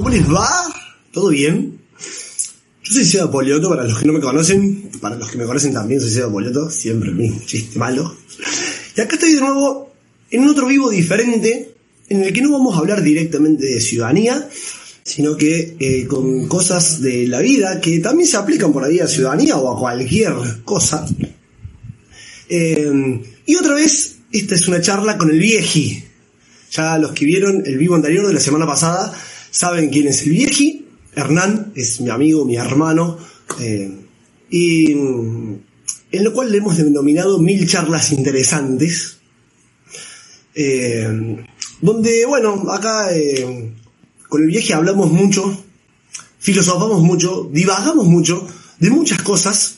¿Cómo les va? ¿Todo bien? Yo soy Seba Polioto, para los que no me conocen, para los que me conocen también soy Seba Polioto, siempre el mismo chiste malo. Y acá estoy de nuevo en otro vivo diferente, en el que no vamos a hablar directamente de ciudadanía, sino que eh, con cosas de la vida que también se aplican por ahí a ciudadanía o a cualquier cosa. Eh, y otra vez, esta es una charla con el vieji. Ya los que vieron el vivo anterior de la semana pasada saben quién es el vieji. Hernán es mi amigo, mi hermano. eh, y en lo cual le hemos denominado mil charlas interesantes. Eh, donde, bueno, acá eh, con el vieji hablamos mucho, filosofamos mucho, divagamos mucho de muchas cosas.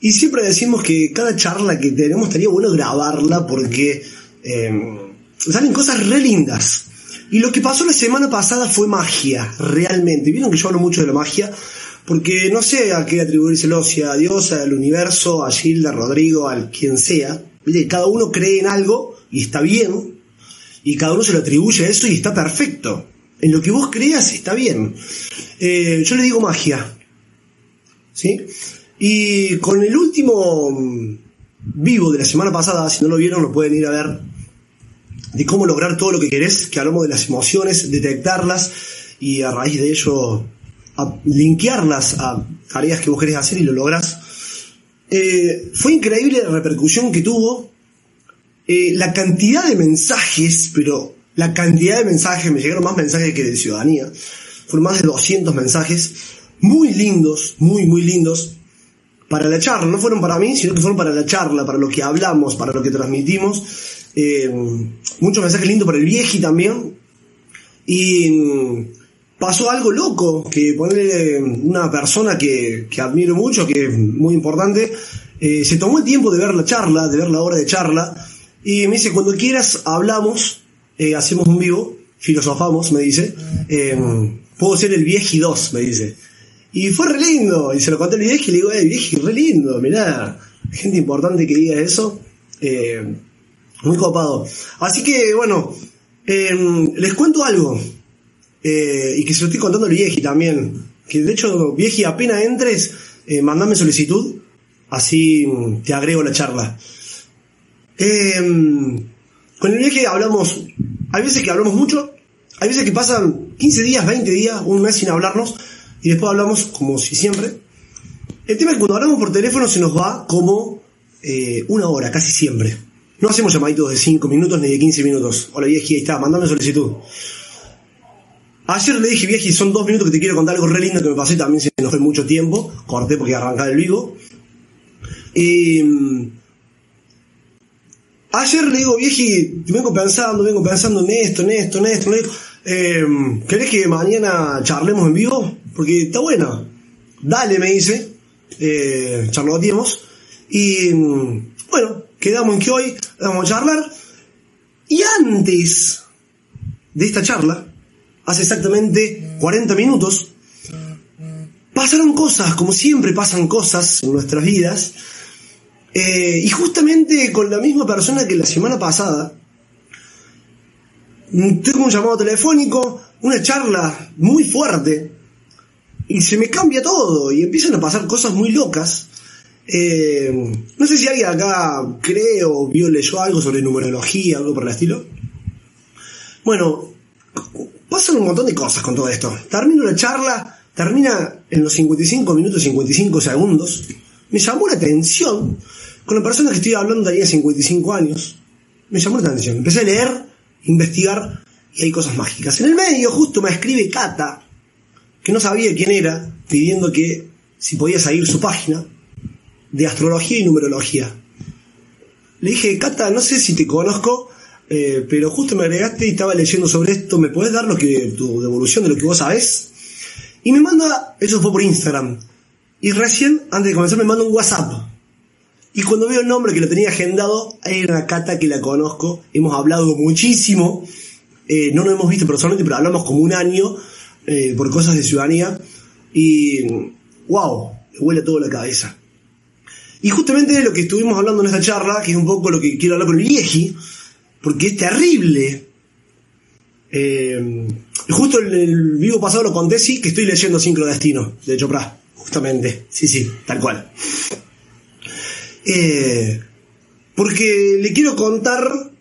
Y siempre decimos que cada charla que tenemos estaría bueno grabarla porque salen cosas re lindas. Y lo que pasó la semana pasada fue magia, realmente. Vieron que yo hablo mucho de la magia, porque no sé a qué atribuírselo, si a Dios, al universo, a Gilda, a Rodrigo, al quien sea. Cada uno cree en algo y está bien, y cada uno se lo atribuye a eso y está perfecto. En lo que vos creas está bien. Eh, yo le digo magia. ¿Sí? Y con el último mm, vivo de la semana pasada, si no lo vieron, lo pueden ir a ver, de cómo lograr todo lo que querés, que hablamos de las emociones, detectarlas y a raíz de ello a linkearlas a tareas que vos querés hacer y lo lográs. Eh, fue increíble la repercusión que tuvo, eh, la cantidad de mensajes, pero la cantidad de mensajes, me llegaron más mensajes que de ciudadanía, fueron más de 200 mensajes, muy lindos, muy, muy lindos, para la charla, no fueron para mí, sino que fueron para la charla, para lo que hablamos, para lo que transmitimos. Eh, muchos mensajes lindos para el vieji también. Y mm, pasó algo loco, que ponerle una persona que, que admiro mucho, que es muy importante, eh, se tomó el tiempo de ver la charla, de ver la hora de charla, y me dice, cuando quieras hablamos, eh, hacemos un vivo, filosofamos, me dice, eh, puedo ser el vieji 2, me dice. Y fue re lindo, y se lo conté al vieji y le digo, eh, vieji, re lindo, mirá, gente importante que diga eso, eh, muy copado. Así que, bueno, eh, les cuento algo, eh, y que se lo estoy contando al vieji también, que de hecho, vieji, apenas entres, eh, mandame solicitud, así mm, te agrego la charla. Eh, con el vieji hablamos, hay veces que hablamos mucho, hay veces que pasan 15 días, 20 días, un mes sin hablarnos, y después hablamos como si siempre. El tema es que cuando hablamos por teléfono se nos va como eh, una hora, casi siempre. No hacemos llamaditos de 5 minutos ni de 15 minutos. Hola vieji, ahí está, mandame solicitud. Ayer le dije, vieji, son dos minutos que te quiero contar algo re lindo que me pasó y también se nos fue mucho tiempo. Corté porque arrancaba el vivo. Y, mm, ayer le digo, vieji, vengo pensando, vengo pensando en esto, en esto, en esto, en esto. Eh, ¿Querés que mañana charlemos en vivo? Porque está buena. Dale, me dice. Eh, charloteemos. Y bueno, quedamos en que hoy vamos a charlar. Y antes de esta charla, hace exactamente 40 minutos, pasaron cosas, como siempre pasan cosas en nuestras vidas. Eh, y justamente con la misma persona que la semana pasada, tengo un llamado telefónico, una charla muy fuerte, y se me cambia todo, y empiezan a pasar cosas muy locas. Eh, no sé si alguien acá cree o vio, leyó algo sobre numerología, algo por el estilo. Bueno, pasan un montón de cosas con todo esto. Termino la charla, termina en los 55 minutos 55 segundos. Me llamó la atención, con la persona que estoy hablando tenía 55 años. Me llamó la atención. Empecé a leer, investigar, y hay cosas mágicas. En el medio justo me escribe Cata, que no sabía quién era, pidiendo que si podía seguir su página de astrología y numerología. Le dije, Cata, no sé si te conozco, eh, pero justo me agregaste y estaba leyendo sobre esto, ¿me podés dar lo que, tu devolución de lo que vos sabés? Y me manda, eso fue por Instagram. Y recién, antes de comenzar, me manda un WhatsApp. Y cuando veo el nombre que lo tenía agendado, hay una Cata que la conozco, hemos hablado muchísimo, eh, no nos hemos visto personalmente, pero hablamos como un año eh, por cosas de ciudadanía. Y, wow, me huele todo la cabeza. Y justamente de lo que estuvimos hablando en esta charla, que es un poco lo que quiero hablar con el vieji, porque es terrible Eh, justo el, el, vivo pasado lo conté, sí, que estoy leyendo Sincrodestino de Chopra, justamente. Sí, sí, tal cual. Eh, porque le quiero contar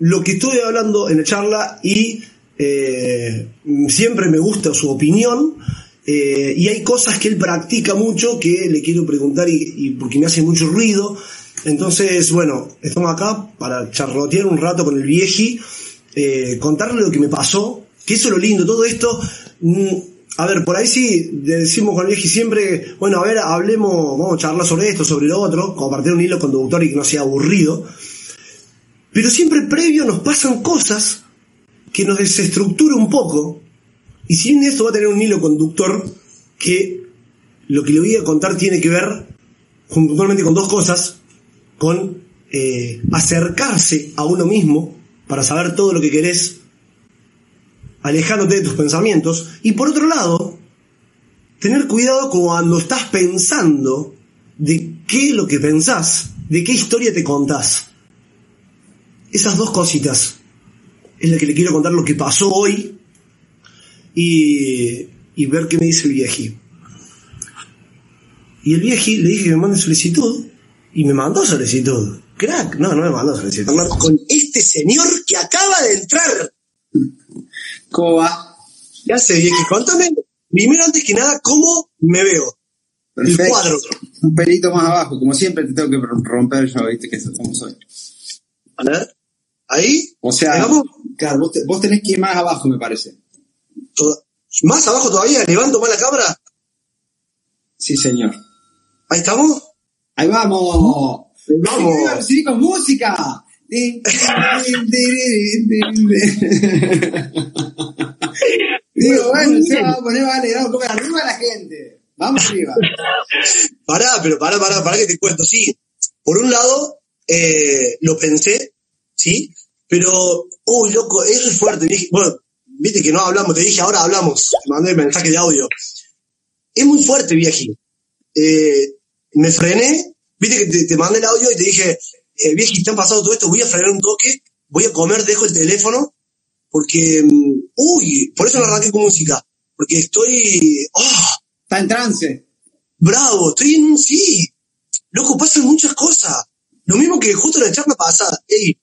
lo que estuve hablando en la charla y eh, siempre me gusta su opinión. Eh, y hay cosas que él practica mucho que le quiero preguntar y, porque me hace mucho ruido. Entonces, bueno, estamos acá para charlotear un rato con el vieji eh, contarle lo que me pasó, que eso es lo lindo, todo esto, mm, a ver, por ahí sí decimos con el viejo siempre, bueno, a ver, hablemos, vamos a charlar sobre esto, sobre lo otro, compartir un hilo conductor y que no sea aburrido, pero siempre previo nos pasan cosas que nos desestructura un poco, y si bien esto va a tener un hilo conductor que lo que le voy a contar tiene que ver puntualmente con dos cosas, con eh, acercarse a uno mismo, para saber todo lo que querés, alejándote de tus pensamientos. Y por otro lado, tener cuidado cuando estás pensando de qué es lo que pensás, de qué historia te contás. Esas dos cositas es la que le quiero contar lo que pasó hoy y, y ver qué me dice el vieji. Y el vieji le dije que me mande solicitud y me mandó solicitud. Crack, no, no me mandó solicitud. Hablar con este señor que acaba de entrar. ¿Cómo va? Ya sé, vieji, contame, primero antes que nada, cómo me veo. Perfecto. El cuadro. Un pelito más abajo, como siempre te tengo que romper yo, viste que somos hoy. A ver, ahí. O sea, claro, vos, te- vos tenés que ir más abajo, me parece. Más abajo todavía, levanto más la cámara. Sí, señor. Ahí estamos. Ahí vamos. Vamos. Iba a recibir con música. Digo, bueno, se va a poner, vale, vamos a arriba a la gente. Vamos arriba. Pará, pero pará, pará, pará que te cuento. Sí, por un lado, eh, lo pensé, ¿sí? Pero, uy, loco, es re fuerte. Dije, bueno, viste que no hablamos, te dije, ahora hablamos. Te mandé mensaje de audio. Es muy fuerte, vieji. Eh, me frené, viste que te, te mandé el audio y te dije, eh, vieji, te han pasado todo esto, voy a frenar un toque, voy a comer, dejo el teléfono, porque, mm, uy, por eso no arranqué con música. Porque estoy, ah, Está en trance. Bravo, estoy en un sí. Loco, pasan muchas cosas. Lo mismo que justo en la charla pasada. Ey,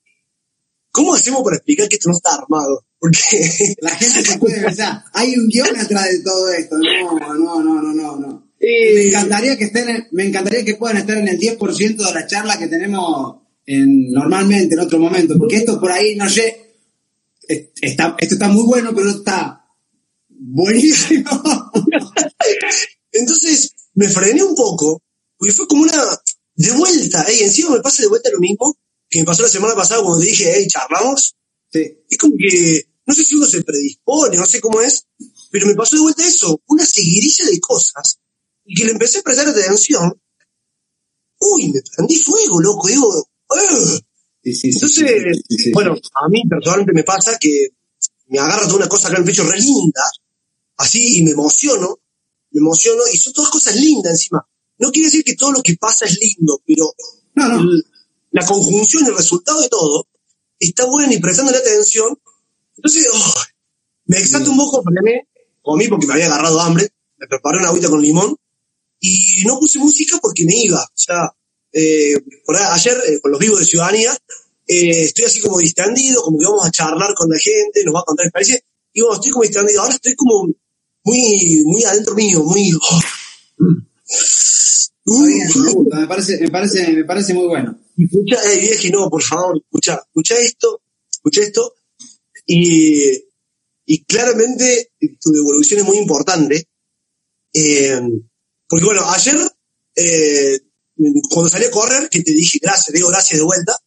¿cómo hacemos para explicar que esto no está armado? Porque La gente se puede pensar, hay un guion atrás de todo esto. No, no, no, no, no, no. Me encantaría que estén, en- me encantaría que puedan estar en el 10% de la charla que tenemos en, normalmente en otro momento, porque esto por ahí, no sé, es- está, esto está muy bueno, pero está buenísimo. entonces me frené un poco, porque fue como una de vuelta. Ey, encima me pasa de vuelta lo mismo que me pasó la semana pasada cuando te dije, hey, charlamos. Sí. Es como que, no sé si uno se predispone, no sé cómo es, pero me pasó de vuelta eso, una seguidilla de cosas, y que le empecé a prestar atención. Uy, me prendí fuego, loco, digo, "Ugh". Sí, Entonces, sí, sí, sí, sí. bueno, a mí personalmente me pasa que me agarra toda una cosa acá en el pecho re linda, así, y me emociono, me emociono, y son todas cosas lindas encima. No quiere decir que todo lo que pasa es lindo, pero No, no. l- la conjunción, el resultado de todo, está bueno y prestándole atención. Entonces, oh, me exalta un poco, frené, comí porque me había agarrado hambre, me preparé una agüita con limón, y no puse música porque me iba. O sea, eh, por ahí, ayer, eh, con los vivos de Ciudadanía, eh, estoy así como distendido, como que vamos a charlar con la gente, nos va a contar experiencias, y bueno, estoy como distendido. Ahora estoy como muy, muy adentro mío, muy... oh, bien, me gusta, me parece, me parece, me parece muy bueno. Escucha, eh, vieje, no, por favor, escucha, escucha esto, escucha esto, y, y claramente tu devolución es muy importante, eh, porque bueno, ayer, eh, cuando salí a correr, que te dije gracias, digo gracias de vuelta,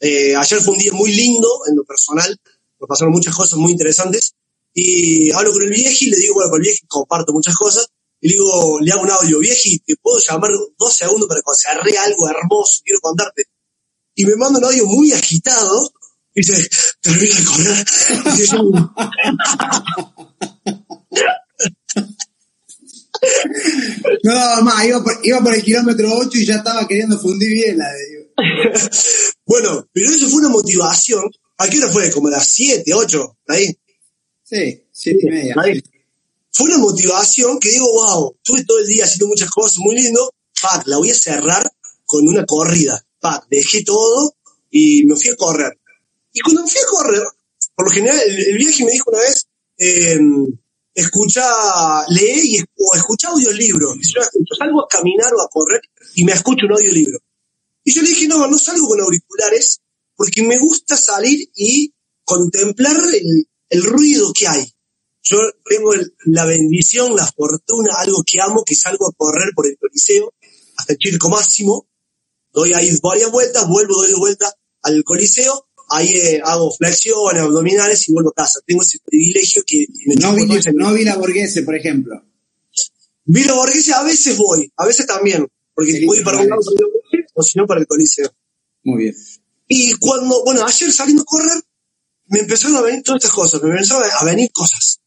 eh, ayer fue un día muy lindo en lo personal, me pasaron muchas cosas muy interesantes, y hablo con el vieji le digo, bueno, con el vieji comparto muchas cosas, y le digo, le hago un audio, vieji, te puedo llamar dos segundos para que algo hermoso, quiero contarte. Y me manda un audio muy agitado, dice, termina de correr. Dice, No, más, iba por, iba por el kilómetro 8 y ya estaba queriendo fundir bien la de bueno, pero eso fue una motivación. ¿A qué hora fue? Como a las 7, 8. Ahí. Sí, siete y media. Ahí. Fue una motivación que digo, wow, estuve todo el día haciendo muchas cosas, muy lindo. Pac, la voy a cerrar con una corrida. Pac, dejé todo y me fui a correr. Y cuando fui a correr, por lo general, el, el viaje me dijo una vez, eh, escucha, lee y, o escucha audiolibro. Y yo salgo a caminar o a correr y me escucho un audiolibro. Y yo le dije, no, no salgo con auriculares porque me gusta salir y contemplar el, el ruido que hay. Yo tengo el- la bendición, la fortuna, algo que amo, que salgo a correr por el Coliseo hasta el Circo Máximo. Doy ahí varias vueltas, vuelvo, doy vuelta al Coliseo, ahí eh, hago flexiones, abdominales y vuelvo a casa. Tengo ese privilegio que me No vi, no vi la Borghese, por ejemplo. Vila Borghese a veces voy, a veces también, porque voy para un lado o si no para el Coliseo. Muy bien. Y cuando, bueno, ayer saliendo a correr, me empezaron a venir todas estas cosas, me empezaron a venir cosas.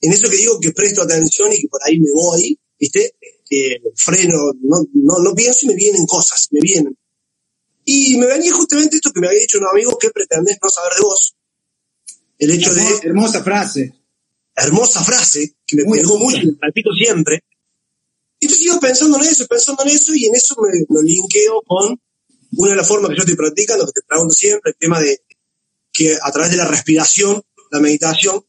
En eso que digo que presto atención y que por ahí me voy, ¿viste? Que freno, no, no, no pienso y me vienen cosas, me vienen. Y me venía justamente esto que me había dicho un amigo, ¿qué pretendés no saber de vos? El hecho de, Hermosa, frase. hermosa frase, que me Muy pegó mucho la repito siempre. Entonces iba pensando en eso, pensando en eso, y en eso me lo linkeo con una de las formas que yo estoy practicando, que te pregunto siempre, el tema de que a través de la respiración, la meditación,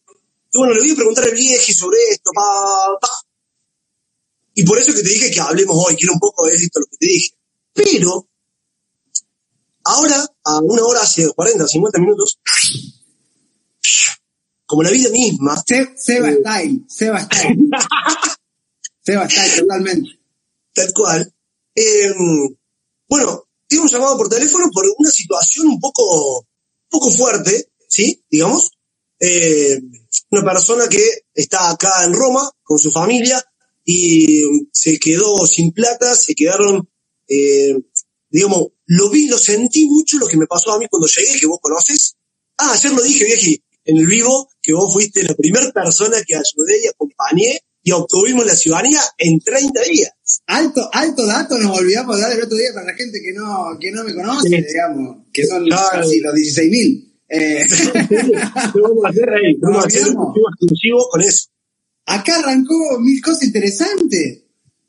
y bueno, le voy a preguntar al viejo sobre esto, pa, pa. Y por eso que te dije que hablemos hoy, quiero un poco de esto lo que te dije. Pero, ahora, a una hora hace 40, 50 minutos, como la vida misma, Se- Seba Eh. Style, Seba Style. Seba Style, totalmente. tal cual. Eh, bueno, tengo un llamado por teléfono por una situación un poco, un poco fuerte, ¿sí? Digamos. Eh, una persona que está acá en Roma con su familia y se quedó sin plata, se quedaron, eh, digamos, lo vi, lo sentí mucho lo que me pasó a mí cuando llegué, que vos conoces. Ah, ayer lo dije, vieji, en el vivo, que vos fuiste la primera persona que ayudé y acompañé y obtuvimos la ciudadanía en 30 días. Alto, alto dato nos olvidamos de dar el otro día para la gente que no, que no me conoce, Sí. digamos, que son Claro. casi los 16.000. Eh, vamos a hacer ahí, vamos a hacer un motivo exclusivo con eso. acá arrancó mil cosas interesantes.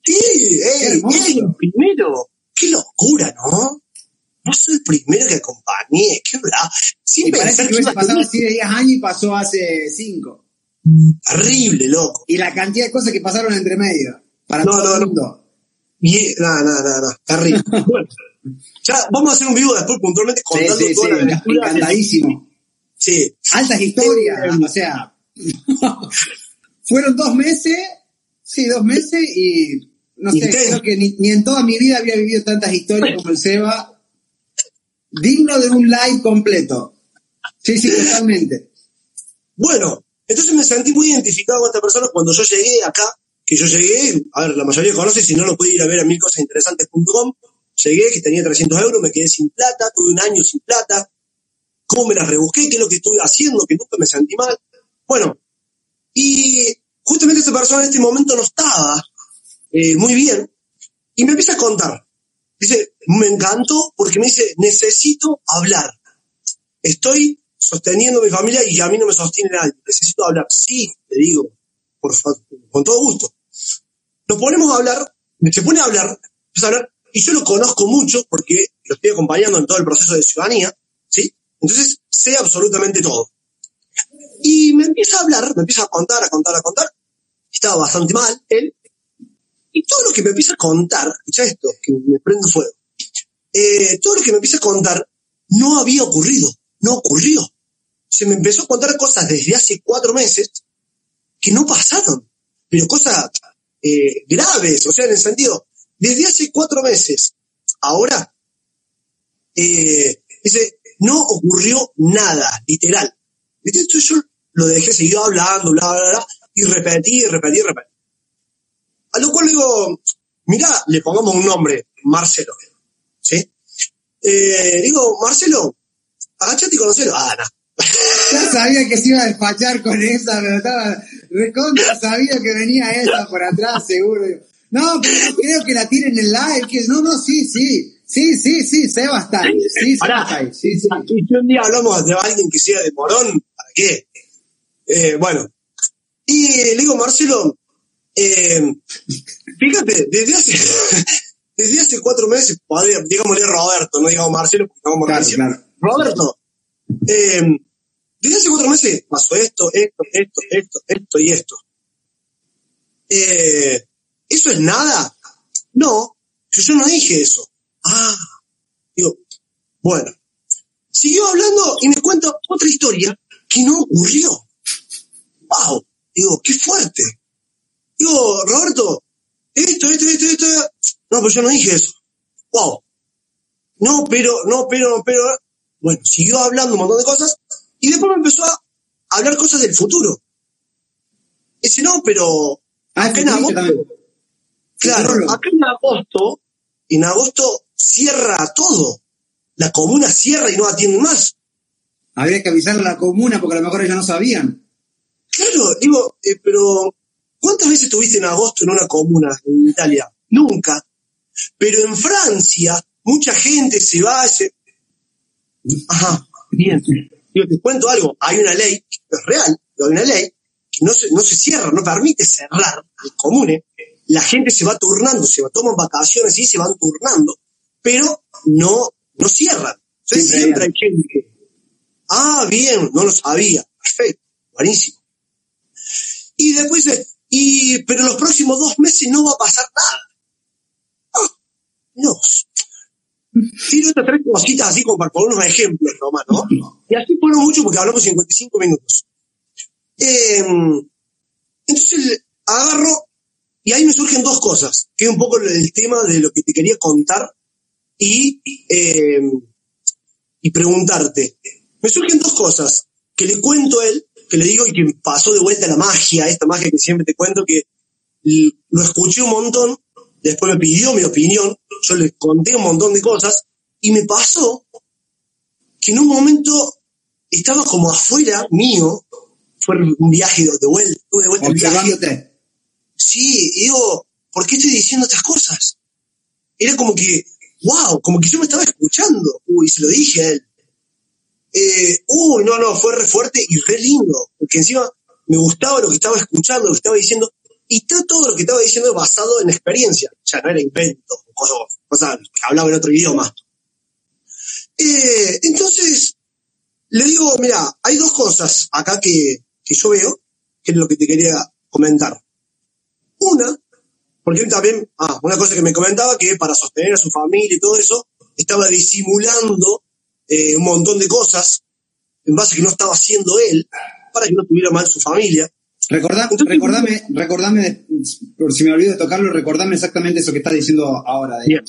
Sí, ey, ey, el primero. Qué locura, ¿no? Vos sos el primero que acompañé, qué bravo. Sin Y parece que hubiese pasado así de 10 años y pasó hace 5. terrible, loco. Y la cantidad de cosas que pasaron entre medio. Para No, todo no, el no. mundo. Y, no, no, no, no, terrible. bueno, ya vamos a hacer un vivo después puntualmente Sí, contando sí, sí, toda la aventura. encantadísimo. Sí, Altas historias, o sea, fueron dos meses, sí, dos meses y no sé, creo que ni, ni en toda mi vida había vivido tantas historias como el Seba. Digno de un live completo. Sí, sí, totalmente. Bueno, entonces me sentí muy identificado con esta persona cuando yo llegué acá, que yo llegué, a ver, la mayoría conoce, si no lo puede ir a ver a milcosasinteresantes.com, llegué, que tenía 300 euros, me quedé sin plata, tuve un año sin plata, cómo me las rebusqué, qué es lo que estuve haciendo, que nunca me sentí mal. Bueno, y justamente esta persona en este momento no estaba eh, muy bien, y me empieza a contar. Dice, me encantó porque me dice, necesito hablar. Estoy sosteniendo mi familia y a mí no me sostiene nadie. Necesito hablar. Sí, le digo, por favor, con todo gusto. Nos ponemos a hablar, se pone a hablar, empieza a hablar, y yo lo conozco mucho porque lo estoy acompañando en todo el proceso de ciudadanía, ¿sí? Entonces sé absolutamente todo. Y me empieza a hablar, me empieza a contar, a contar, a contar. Estaba bastante mal, él. Y todo lo que me empieza a contar, escucha esto, que me prendo fuego. Eh, todo lo que me empieza a contar no había ocurrido, no ocurrió. Se me empezó a contar cosas desde hace cuatro meses que no pasaron, pero cosas eh, graves, o sea, en el sentido, desde hace cuatro meses, ahora, eh, dice, no ocurrió nada, literal. Entonces yo lo dejé seguir hablando, bla, bla, bla, y repetí, repetí, repetí. A lo cual le digo, mira, le pongamos un nombre, Marcelo, ¿sí? Eh, digo, Marcelo, agachate y conocelo. Ah, no. Ya sabía que se iba a despachar con esa, pero estaba recontra, sabía que venía esa por atrás, seguro. No, pero creo que la tiren en live. Que, no, no, sí, sí. Sí, sí, sí, Seba está ahí. Sí, Seba Pará. está ahí. Sí, sí. Si un día hablamos de alguien que sea de Morón, ¿para qué? Eh, bueno, y le digo, Marcelo, eh, fíjate, desde hace, desde hace cuatro meses, podría, digámosle Roberto, no digamos Marcelo, porque no Claro, Mauricio. claro. Roberto, eh, desde hace cuatro meses pasó esto, esto, esto, esto, esto y esto. Eh, ¿Eso es nada? No, yo no dije eso. Ah, digo, bueno. Siguió hablando y me cuenta otra historia que no ocurrió. ¡Wow! Digo, qué fuerte. Digo, Roberto, esto, esto, esto, esto. No, pero yo no dije eso. ¡Wow! No, pero, no, pero, pero. Bueno, siguió hablando un montón de cosas y después me empezó a hablar cosas del futuro. Dice, no, pero Ah, acá en agosto, también. claro, acá en agosto, en agosto cierra todo. La comuna cierra y no atienden más. Habría que avisarle a la comuna porque a lo mejor ellos no sabían. Claro, digo, eh, pero ¿cuántas veces estuviste en agosto en una comuna en Italia? Nunca. Pero en Francia, mucha gente se va, se... Ajá, bien. Digo, te cuento algo, hay una ley, que es real, pero hay una ley que no se, no se cierra, no permite cerrar el comune. La gente se va turnando, se va, toman vacaciones y se van turnando, pero no, no cierran. Entonces Siempre siempre hay gente. Ah, bien, no lo sabía. Perfecto, buenísimo. Y después dice, y, pero los próximos dos meses no va a pasar nada. Ah, no. Tiro estas tres cositas así como para poner unos ejemplos nomás, ¿no? Y así fueron mucho porque hablamos 55 minutos. Eh, entonces agarro y ahí me surgen dos cosas, que es un poco el tema de lo que te quería contar y, eh, y preguntarte. Me surgen dos cosas, que le cuento a él, que le digo y que pasó de vuelta la magia, esta magia que siempre te cuento, que lo escuché un montón, después me pidió mi opinión, yo le conté un montón de cosas, y me pasó que en un momento estaba como afuera mío, fue un viaje de vuelta, estuve de vuelta viaje, sí, y digo, ¿por qué estoy diciendo estas cosas? Era como que, wow, como que yo me estaba escuchando. Uy, se lo dije a él. Eh, uy, no, no, fue re fuerte y re lindo, porque encima me gustaba lo que estaba escuchando, lo que estaba diciendo, y todo, todo lo que estaba diciendo basado en experiencia, ya no era invento, cosas que hablaba en otro idioma. Eh, entonces, le digo, mira, hay dos cosas acá que, que yo veo, que es lo que te quería comentar. Una, porque él también, ah, una cosa que me comentaba, que para sostener a su familia y todo eso, estaba disimulando eh, un montón de cosas en base a que no estaba haciendo él, para que no tuviera mal su familia. Recordá- Entonces- recordame, recordame, por si me olvido de tocarlo, recordame exactamente eso que estás diciendo ahora. de- Bien.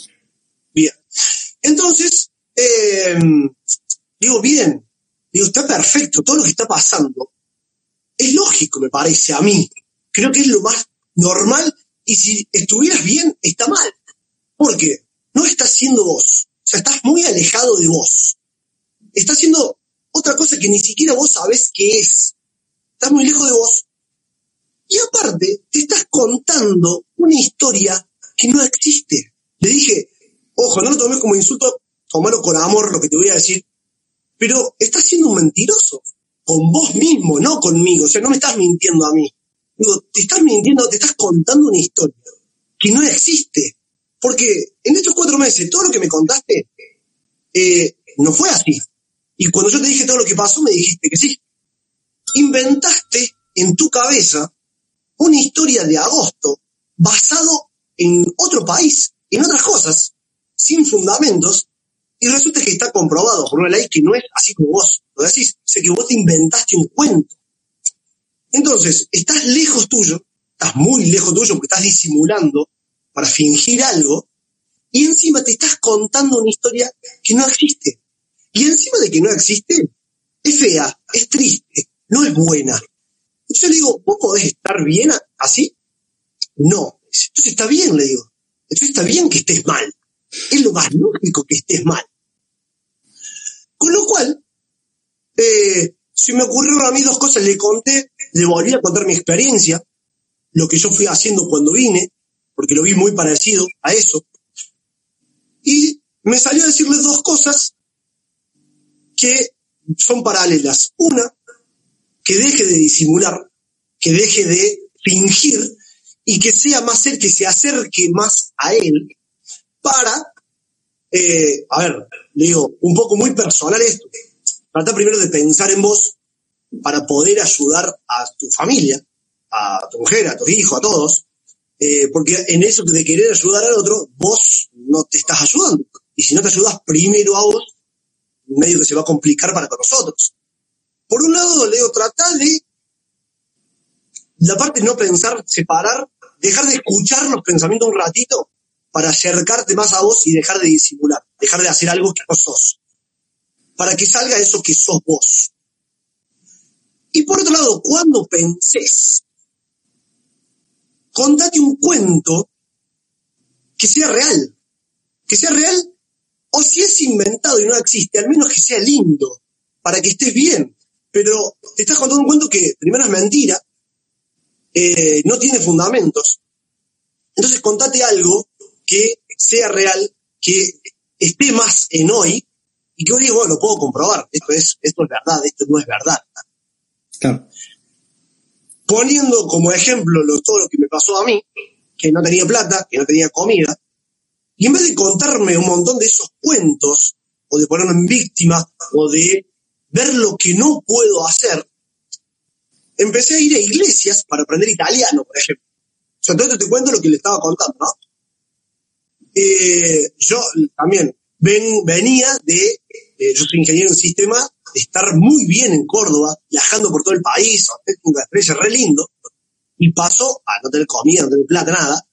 Bien. Entonces, eh, digo, bien, digo, está perfecto, todo lo que está pasando es lógico, me parece a mí. Creo que es lo más normal y si estuvieras bien, está mal. Porque no estás siendo vos, o sea, estás muy alejado de vos. Estás haciendo otra cosa que ni siquiera vos sabés qué es. Estás muy lejos de vos. Y aparte, te estás contando una historia que no existe. Le dije, ojo, no lo tomes como insulto, tomalo con amor lo que te voy a decir, pero estás siendo un mentiroso con vos mismo, no conmigo, o sea, no me estás mintiendo a mí. Digo, te estás mintiendo, te estás contando una historia que no existe. Porque en estos cuatro meses, todo lo que me contaste, eh, no fue así. Y cuando yo te dije todo lo que pasó, me dijiste que sí. Inventaste en tu cabeza una historia de agosto basado en otro país, en otras cosas, sin fundamentos, y resulta que está comprobado por una ley que no es así como vos lo decís, o sea que vos te inventaste un cuento. Entonces, estás lejos tuyo, estás muy lejos tuyo porque estás disimulando para fingir algo, y encima te estás contando una historia que no existe. Y encima de que no existe, es fea, es triste, no es buena. Entonces le digo, ¿vos podés estar bien así? No. Entonces está bien, le digo. Entonces está bien que estés mal. Es lo más lógico que estés mal. Con lo cual, eh, se me ocurrieron a mí dos cosas. Le conté, le volví a contar mi experiencia, lo que yo fui haciendo cuando vine, porque lo vi muy parecido a eso. Y me salió a decirles dos cosas que son paralelas. Una, que deje de disimular, que deje de fingir y que sea más él, que se acerque más a él para, eh, a ver, le digo, un poco muy personal esto. Trata primero de pensar en vos para poder ayudar a tu familia, a tu mujer, a tus hijos, a todos, eh, porque en eso de querer ayudar al otro, vos no te estás ayudando. Y si no te ayudas primero a vos, medio que se va a complicar para nosotros. Por un lado, Leo, trata de la parte de no pensar, separar, dejar de escuchar los pensamientos un ratito para acercarte más a vos y dejar de disimular, dejar de hacer algo que no sos, para que salga eso que sos vos. Y por otro lado, cuando pensés, contate un cuento que sea real, que sea real, o si es inventado y no existe, al menos que sea lindo, para que estés bien. Pero te estás contando un cuento que primero es mentira, eh, no tiene fundamentos. Entonces contate algo que sea real, que esté más en hoy, y que hoy digo, bueno, lo puedo comprobar, esto es, esto es verdad, esto no es verdad. Poniendo como ejemplo lo, todo lo que me pasó a mí, que no tenía plata, que no tenía comida, y en vez de contarme un montón de esos cuentos, o de ponerme en víctima, o de ver lo que no puedo hacer, empecé a ir a iglesias para aprender italiano, por ejemplo. O sea, todo te cuento lo que le estaba contando, ¿no? Eh, yo también ven, venía de, eh, yo soy ingeniero en sistema, de estar muy bien en Córdoba, viajando por todo el país, una experiencia re lindo, y paso a no tener comida, no tener plata, nada.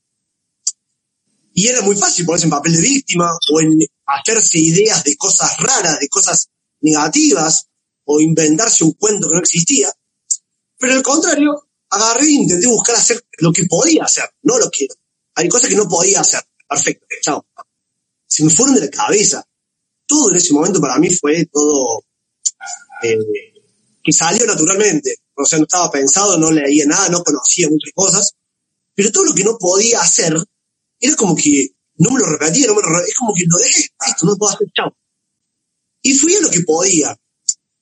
Y era muy fácil ponerse en papel de víctima o en hacerse ideas de cosas raras, de cosas negativas, o inventarse un cuento que no existía. Pero al contrario, agarré e intenté buscar hacer lo que podía hacer, no lo que... Hay cosas que no podía hacer. Perfecto, chao. Se me fueron de la cabeza. Todo en ese momento para mí fue todo eh, que salió naturalmente. O sea, no estaba pensado, no leía nada, no conocía muchas cosas. Pero todo lo que no podía hacer, era como que no me lo repetía, no me lo es como que lo dejé, esto no puedo hacer, chao. Y fui a lo que podía,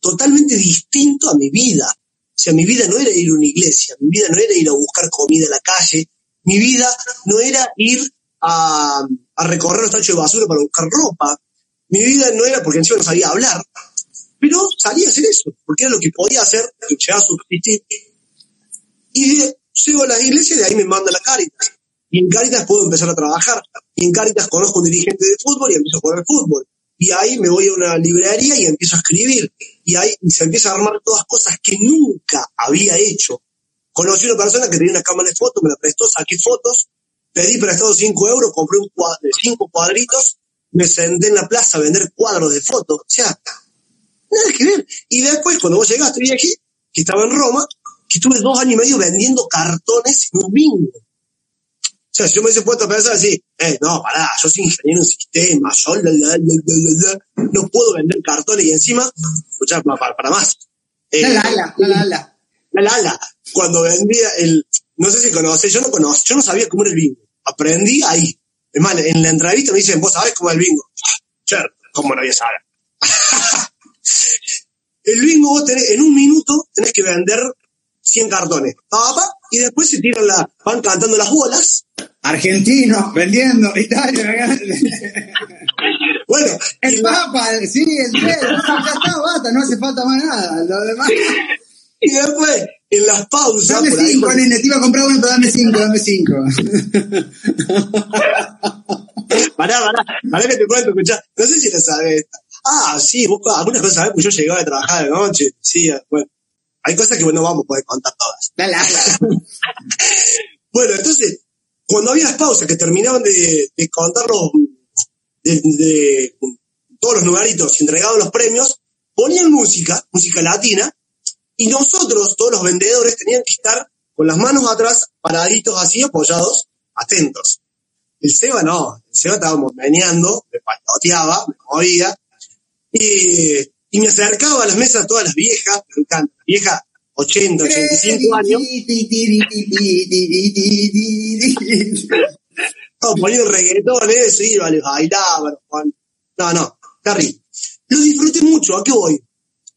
totalmente distinto a mi vida. O sea, mi vida no era ir a una iglesia, mi vida no era ir a buscar comida en la calle, mi vida no era ir a, recorrer los tachos de basura para buscar ropa, mi vida no era porque encima no sabía hablar, pero salía a hacer eso, porque era lo que podía hacer, que llegaba a subsistir. Y llego a la iglesia y de ahí me manda la Caritas. Y en Caritas puedo empezar a trabajar. Y en Caritas conozco un dirigente de fútbol y empiezo a jugar fútbol. Y ahí me voy a una librería y empiezo a escribir. Y ahí se empieza a armar todas cosas que nunca había hecho. Conocí una persona que tenía una cámara de fotos, me la prestó, saqué fotos, pedí prestado cinco euros, compré un cuadro, cinco cuadritos, me senté en la plaza a vender cuadros de fotos. O sea, nada que ver. Y después, cuando vos llegaste, vi aquí, que estaba en Roma, que estuve dos años y medio vendiendo cartones en un bingo. O sea, si yo me hubiese puesto a pensar así, eh, no, pará, yo soy ingeniero en sistemas, yo no puedo vender cartones y encima, escuchá, para, para más. Eh, la la, la la. La la Cuando vendía el, no sé si conoces, yo no conozco, yo no sabía cómo era el bingo. Aprendí ahí. Es más, en la entrevista me dicen, vos sabés cómo es el bingo. Cher, ¿cómo no voy a saber? el bingo vos tenés, en un minuto tenés que vender 100 cartones. Papá, y después se tiran la, van cantando las bolas. Argentinos vendiendo, Italia. bueno, el Papa, sí, el rey, ya está, bata, no hace falta más nada. Lo demás. y después, en las pausas. Dame cinco, nene, te iba a comprar uno, pero dame cinco, dame cinco. pará, pará, pará que te cuento, escuchá. No sé si lo sabes. Ah, sí, vos algunas cosas sabés, pues yo llegaba a trabajar de noche. Sí, bueno. Hay cosas que no vamos a poder contar todas. Dale, bueno, entonces, cuando había las pausas que terminaban de, contar los, de, todos los numeritos y entregaban los premios, ponían música, música latina, y nosotros, todos los vendedores, tenían que estar con las manos atrás, paraditos así, apoyados, atentos. El Seba no, el Seba estábamos meneando, me patoteaba, me movía, y y me acercaba a las mesas todas las viejas, me encanta, vieja 80, 85 años. Estaba poniendo reggaetón, eso, iba, les bailaba, no, no, terrible. Lo disfruté mucho, ¿a qué voy?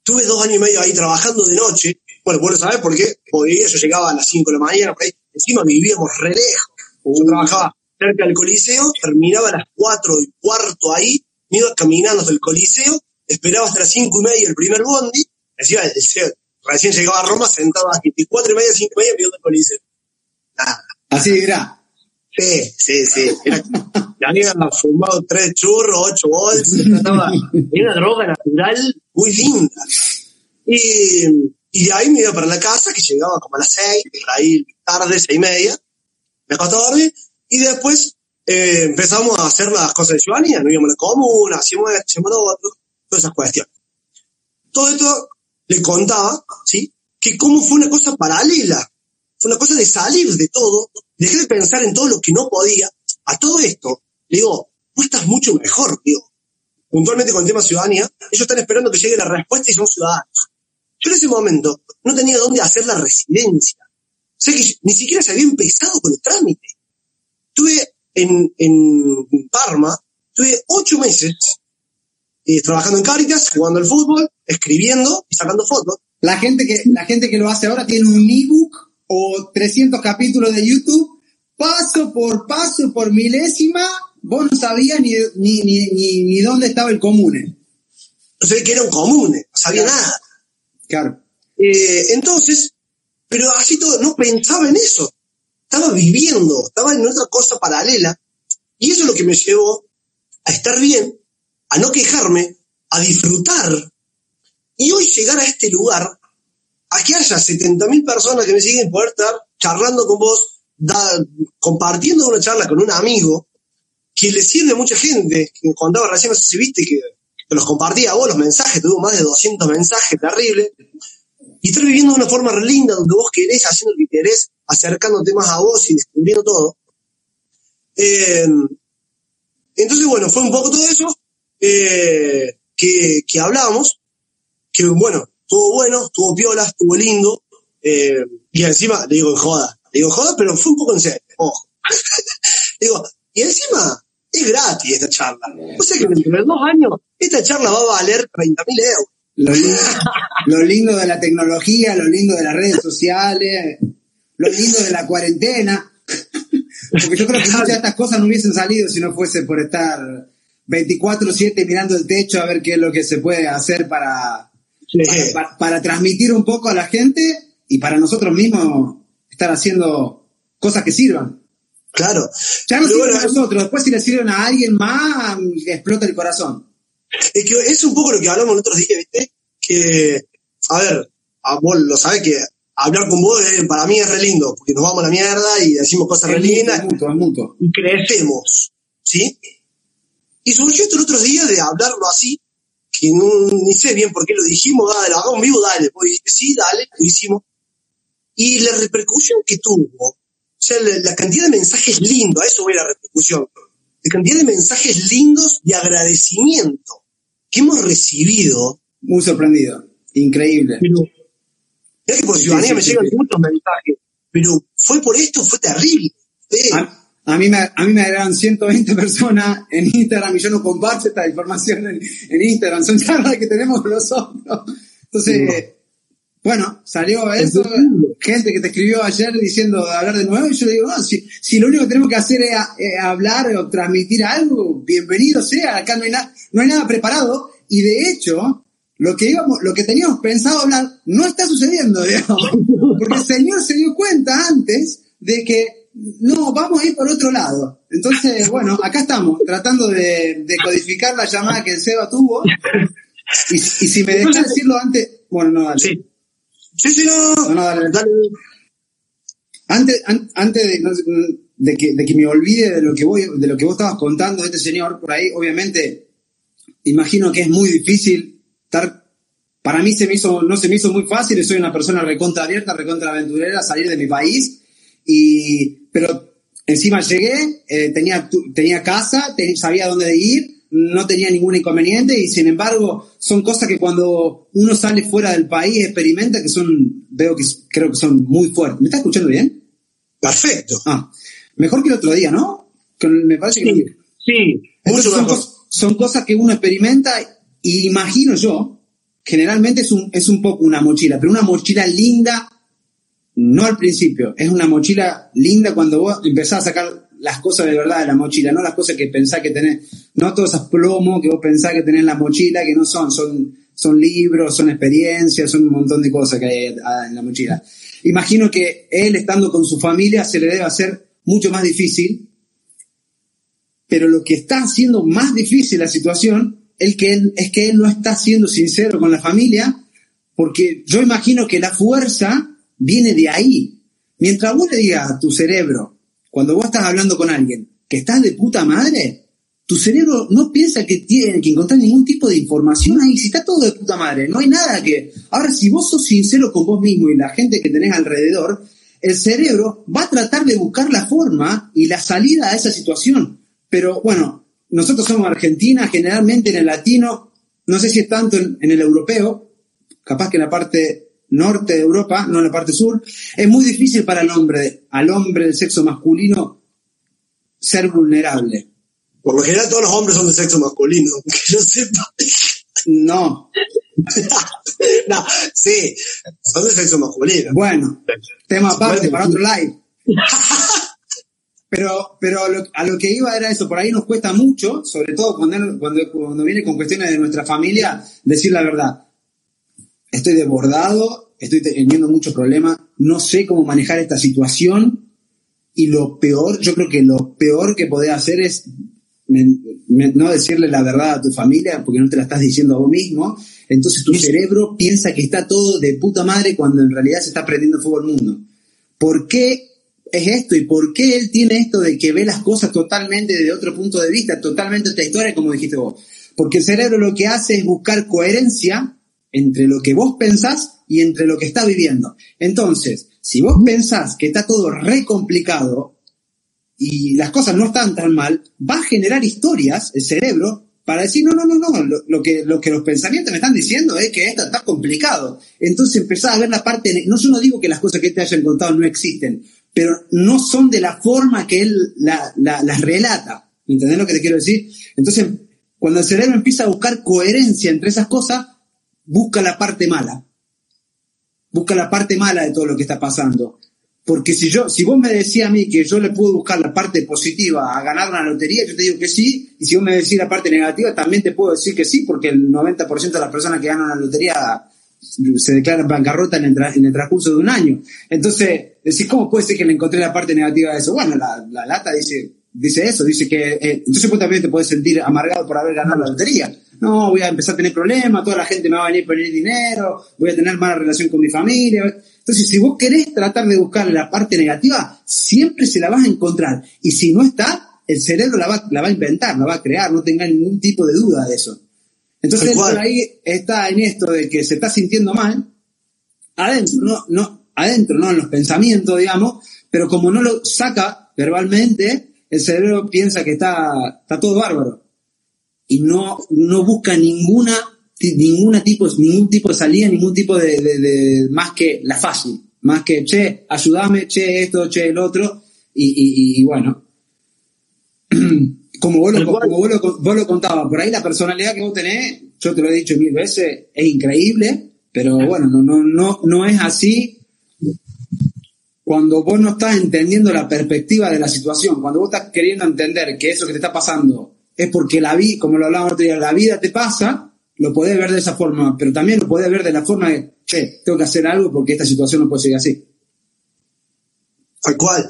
Tuve dos años y medio ahí trabajando de noche, Bueno, vos lo sabés porque podía, yo llegaba a las 5 de la mañana, por ahí, encima vivíamos re lejos. Yo trabajaba cerca del Coliseo, terminaba a las 4 y cuarto ahí, me iba caminando hasta el Coliseo, esperaba hasta las 5 y media el primer bondi, el, recién llegaba a Roma, sentaba a 4 y media, 5 y media, viendo el Coliseo. Nada. Así era. Sí, sí, sí. Era, ya habían fumado tres churros, ocho bolsas, era una droga natural muy linda. Y, y de ahí me iba para la casa, que llegaba como a las seis, por ahí tarde, seis y media, me acostaba a dormir, y después eh, empezamos a hacer las cosas de ciudadanía, nos íbamos a la comuna, hacíamos esto, hacíamos lo otro, todas esas cuestiones. Todo esto le contaba, ¿sí? Que cómo fue una cosa paralela, fue una cosa de salir de todo, dejé de pensar en todo lo que no podía, a todo esto, le digo, tú estás mucho mejor, digo. Puntualmente con el tema ciudadanía, ellos están esperando que llegue la respuesta y son ciudadanos. Yo en ese momento no tenía dónde hacer la residencia. O sea que ni siquiera se había empezado con el trámite. Estuve en, en Parma, estuve ocho meses eh, trabajando en Caritas, jugando al fútbol, escribiendo y sacando fotos. La gente que, la gente que lo hace ahora tiene un ebook o 300 capítulos de YouTube, paso por paso, por milésima, vos no sabías ni, ni, ni, ni, dónde estaba el comune. No sabía que era un comune, no sabía nada. Claro. Eh, entonces, pero así todo, no pensaba en eso. Estaba viviendo, estaba en otra cosa paralela. Y eso es lo que me llevó a estar bien, a no quejarme, a disfrutar. Y hoy llegar a este lugar, a que haya 70.000 personas que me siguen, poder estar charlando con vos, compartiendo una charla con un amigo, que le sirve a mucha gente, que contaba recién, no sé si viste, que, los compartía a vos los mensajes, tuvo más de 200 mensajes, terrible, y estar viviendo de una forma linda, donde vos querés, haciendo lo que querés, acercándote más a vos y descubriendo todo. Eh, entonces, bueno, fue un poco todo eso eh, que, que hablamos, que bueno, estuvo bueno, estuvo piola, estuvo lindo, eh, y encima, le digo joda, le digo joda, pero fue un poco en serio, ojo. digo, y encima, es gratis esta charla. O sea que dentro de dos años, esta charla va a valer 30 mil euros. Lo lindo, lo lindo de la tecnología, lo lindo de las redes sociales, lo lindo de la cuarentena. Porque yo creo que muchas de estas cosas no hubiesen salido si no fuese por estar 24-7 mirando el techo a ver qué es lo que se puede hacer para, para, transmitir un poco a la gente y para nosotros mismos estar haciendo cosas que sirvan. Claro. Ya no sirven a nosotros, después si le sirven a alguien más, explota el corazón. Es que es un poco lo que hablamos el otro día, ¿viste? Que, a ver, a vos lo sabés que hablar con vos para mí es re lindo, porque nos vamos a la mierda y decimos cosas re lindas. Y crecemos, ¿sí? Y surgió esto el otro día de hablarlo así, que no, ni sé bien por qué lo dijimos, dale, lo hagamos vivo, dale. Pues dije, sí, dale, lo hicimos. Y la repercusión que tuvo, o sea, la, cantidad de mensajes lindos, a eso voy a la repercusión, la cantidad de mensajes lindos de agradecimiento que hemos recibido. Muy sorprendido, increíble. Pero, que por ciudadanía me llegan muchos mensajes, pero fue por esto, fue terrible. A mí, me, a mí me agregan 120 personas en Instagram y yo no comparto esta información en, Instagram. Son charlas que tenemos nosotros. Entonces, bueno, salió eso. Gente que te escribió ayer diciendo de hablar de nuevo. Y yo digo, no, si, si lo único que tenemos que hacer es, hablar o transmitir algo, bienvenido sea. Acá no hay, no hay nada preparado. Y de hecho, lo que íbamos, lo que teníamos pensado hablar no está sucediendo, digamos. Porque el Señor se dio cuenta antes de que no, vamos a ir por otro lado. Entonces, bueno, acá estamos, tratando de, codificar la llamada que el Seba tuvo. Y, si me dejas decirlo antes, bueno, no, dale. Sí, sí, sí no. no, dale. Antes, antes de, que, de que me olvide de lo que voy, de lo que vos estabas contando de este señor por ahí, obviamente, imagino que es muy difícil estar para mí se me hizo, no se me hizo muy fácil, soy una persona recontra abierta, recontra aventurera, salir de mi país y, pero encima llegué, eh, tenía, tenía casa, sabía dónde ir, no tenía ningún inconveniente y sin embargo son cosas que cuando uno sale fuera del país experimenta que son, veo que creo que son muy fuertes. ¿Me está escuchando bien? Perfecto. Ah, mejor que el otro día, ¿no? me parece sí, que... Sí, son, son, cosas que uno experimenta y imagino yo generalmente es un, es un poco una mochila, pero una mochila linda, no al principio, es una mochila linda cuando vos empezás a sacar las cosas de verdad de la mochila, no las cosas que pensás que tenés, no todos esos plomos que vos pensás que tenés en la mochila, que no son, son, son libros, son experiencias, son un montón de cosas que hay en la mochila. Imagino que él estando con su familia se le debe hacer mucho más difícil, pero lo que está haciendo más difícil la situación es que él, es que él no está siendo sincero con la familia, porque yo imagino que la fuerza viene de ahí. Mientras vos le digas a tu cerebro, cuando vos estás hablando con alguien, que estás de puta madre, tu cerebro no piensa que tiene que encontrar ningún tipo de información ahí, si está todo de puta madre, no hay nada que... Ahora, si vos sos sincero con vos mismo y la gente que tenés alrededor, el cerebro va a tratar de buscar la forma y la salida a esa situación. Pero bueno, nosotros somos Argentina, generalmente en el latino, no sé si es tanto en, el europeo, capaz que en la parte norte de Europa, no en la parte sur, es muy difícil para el hombre, al hombre del sexo masculino, ser vulnerable. Por lo general todos los hombres son de sexo masculino, que yo sepa. No. no, sí, son de sexo masculino. Bueno, tema aparte, para otro live. Pero, pero a lo, que iba era eso, por ahí nos cuesta mucho, sobre todo cuando, cuando, cuando viene con cuestiones de nuestra familia, decir la verdad. Estoy desbordado, estoy teniendo muchos problemas, no sé cómo manejar esta situación y lo peor, yo creo que lo peor que podés hacer es no decirle la verdad a tu familia porque no te la estás diciendo a vos mismo. Entonces tu cerebro piensa que está todo de puta madre cuando en realidad se está prendiendo fuego el mundo. ¿Por qué es esto y por qué él tiene esto de que ve las cosas totalmente desde otro punto de vista, totalmente otra historia, como dijiste vos? Porque el cerebro lo que hace es buscar coherencia entre lo que vos pensás y entre lo que está viviendo. Entonces, si vos pensás que está todo re complicado y las cosas no están tan mal, va a generar historias, el cerebro, para decir, no, no, no, no, lo, que, lo que los pensamientos me están diciendo es que esto está complicado. Entonces empezás a ver la parte, no yo no digo que las cosas que te hayan contado no existen, pero no son de la forma que él las relata. ¿Me entendés lo que te quiero decir? Entonces, cuando el cerebro empieza a buscar coherencia entre esas cosas, busca la parte mala. Busca la parte mala de todo lo que está pasando. Porque si yo, si vos me decís a mí que yo le puedo buscar la parte positiva a ganar una lotería, yo te digo que sí, y si vos me decís la parte negativa, también te puedo decir que sí, porque el 90% de las personas que ganan la lotería se declaran bancarrota en el, transcurso de un año. Entonces, decís, ¿cómo puede ser que le encontré la parte negativa de eso? Bueno, la, la lata dice, dice eso, dice que, eh, entonces vos también te puedes sentir amargado por haber ganado la lotería. No, voy a empezar a tener problemas, toda la gente me va a venir a poner dinero, voy a tener mala relación con mi familia. Entonces, si vos querés tratar de buscar la parte negativa, siempre se la vas a encontrar. Y si no está, el cerebro la va, la va a inventar, la va a crear, no tenga ningún tipo de duda de eso. Entonces, por ahí está en esto de que se está sintiendo mal, adentro, no, no, adentro, no en los pensamientos, digamos, pero como no lo saca verbalmente, el cerebro piensa que está, está todo bárbaro. Y no, no busca ninguna, ninguna tipo, ningún tipo de salida, ningún tipo de, de, más que la fácil. Más que, che, ayúdame, che, esto, che, el otro. Y, y, bueno. como vos, lo, como vos lo, vos lo contabas, por ahí la personalidad que vos tenés, yo te lo he dicho mil veces, es increíble, pero bueno, no, no, no, no es así cuando vos no estás entendiendo la perspectiva de la situación, cuando vos estás queriendo entender que eso que te está pasando es porque la vida, como lo hablábamos otro día, la vida te pasa, lo podés ver de esa forma, pero también lo podés ver de la forma de, che, tengo que hacer algo porque esta situación no puede seguir así. Tal cual.